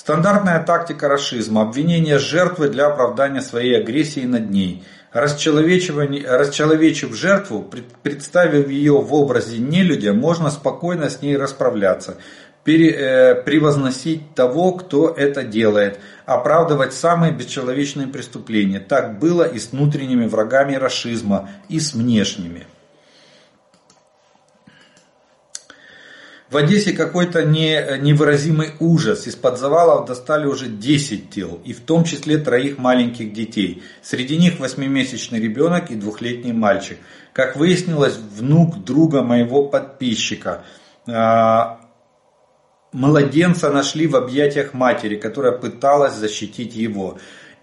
Стандартная тактика расизма – обвинение жертвы для оправдания своей агрессии над ней – Расчеловечив жертву, представив ее в образе нелюдя, можно спокойно с ней расправляться, э, превозносить того, кто это делает, оправдывать самые бесчеловечные преступления. Так было и с внутренними врагами расизма, и с внешними. В Одессе какой-то не, невыразимый ужас. Из-под завалов достали уже 10 тел, и в том числе троих маленьких детей. Среди них восьмимесячный ребенок и двухлетний мальчик. Как выяснилось, внук друга моего подписчика. А, младенца нашли в объятиях матери, которая пыталась защитить его.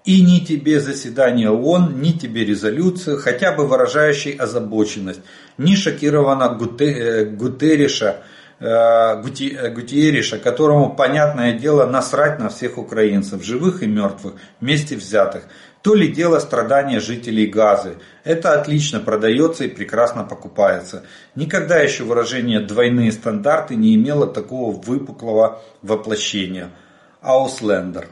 И ни тебе заседание ООН, ни тебе резолюцию, хотя бы выражающей озабоченность, ни шокирована Гутериша, Э, э, Гутиериша, которому, понятное дело, насрать на всех украинцев, живых и мертвых, вместе взятых. То ли дело страдания жителей Газы. Это отлично продается и прекрасно покупается. Никогда еще выражение «двойные стандарты» не имело такого выпуклого воплощения. Ауслендер.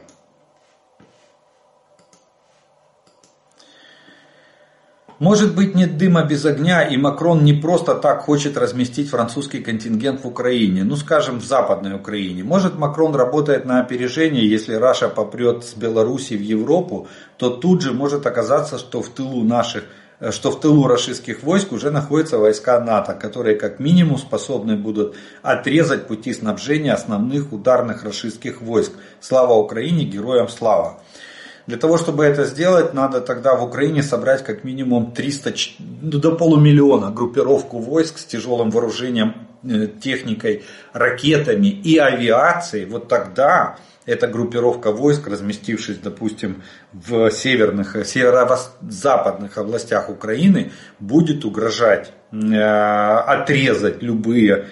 Может быть нет дыма без огня, и Макрон не просто так хочет разместить французский контингент в Украине, ну скажем в Западной Украине. Может Макрон работает на опережение, если Раша попрет с Беларуси в Европу, то тут же может оказаться, что в тылу наших э, что в тылу российских войск уже находятся войска НАТО, которые как минимум способны будут отрезать пути снабжения основных ударных российских войск. Слава Украине, героям слава! Для того, чтобы это сделать, надо тогда в Украине собрать как минимум 300, ну, до полумиллиона группировку войск с тяжелым вооружением, э, техникой, ракетами и авиацией. Вот тогда эта группировка войск, разместившись, допустим, в северных, северо-западных областях Украины, будет угрожать э, отрезать любые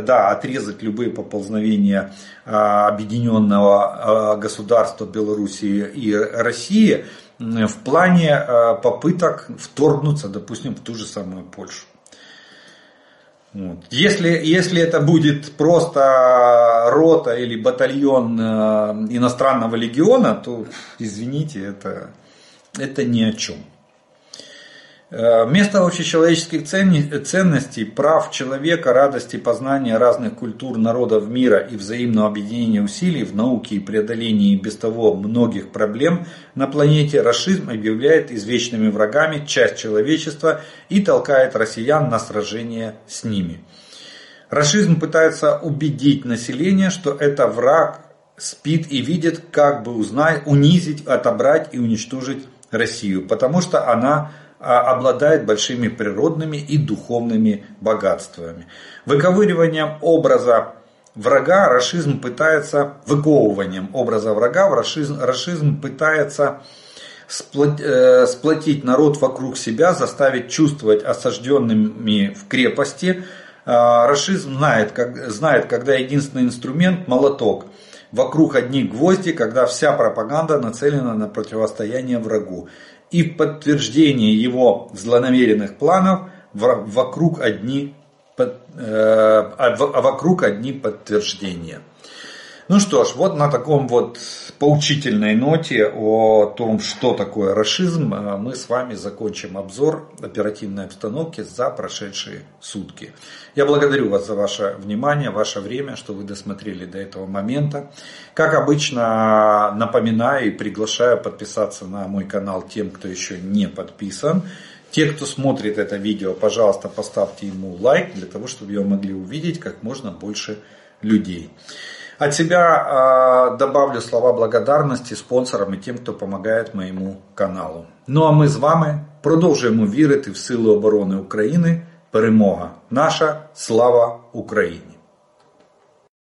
да, отрезать любые поползновения а, объединенного а, государства Белоруссии и России в плане а, попыток вторгнуться, допустим, в ту же самую Польшу. Вот. Если, если это будет просто рота или батальон иностранного легиона, то, извините, это, это ни о чем. Э, место общечеловеческих ценностей, прав человека, радости познания разных культур, народов мира и взаимного объединения усилий в науке и преодолении без того многих проблем на планете расизм объявляет извечными врагами часть человечества и толкает россиян на сражение с ними. Расизм пытается убедить население, что это враг спит и видит, как бы узнать, унизить, отобрать и уничтожить Россию, потому что она обладает большими природными и духовными богатствами. Выковыриванием образа врага расизм пытается, выковыванием образа врага расизм, расизм пытается э, сплотить народ вокруг себя, заставить чувствовать осажденными в крепости. А, расизм знает, как, знает, когда единственный инструмент – молоток. Вокруг одни гвозди, когда вся пропаганда нацелена на противостояние врагу. И в подтверждение его злонамеренных планов вокруг одни Э, а, а вокруг одни подтверждения. Ну что ж, вот на таком вот поучительной ноте о том, что такое расизм, э, мы с вами закончим обзор оперативной обстановки за прошедшие сутки. Я благодарю вас за ваше внимание, ваше время, что вы досмотрели до этого момента. Как обычно, напоминаю и приглашаю подписаться на мой канал тем, кто еще не подписан. Те, кто смотрит это видео, пожалуйста, поставьте ему лайк, для того, чтобы его могли увидеть как можно больше людей. От себя э, добавлю слова благодарности спонсорам и тем, кто помогает моему каналу. Ну а ми з вами продовжуємо вірити в силу оборони України. Перемога наша, слава Україні!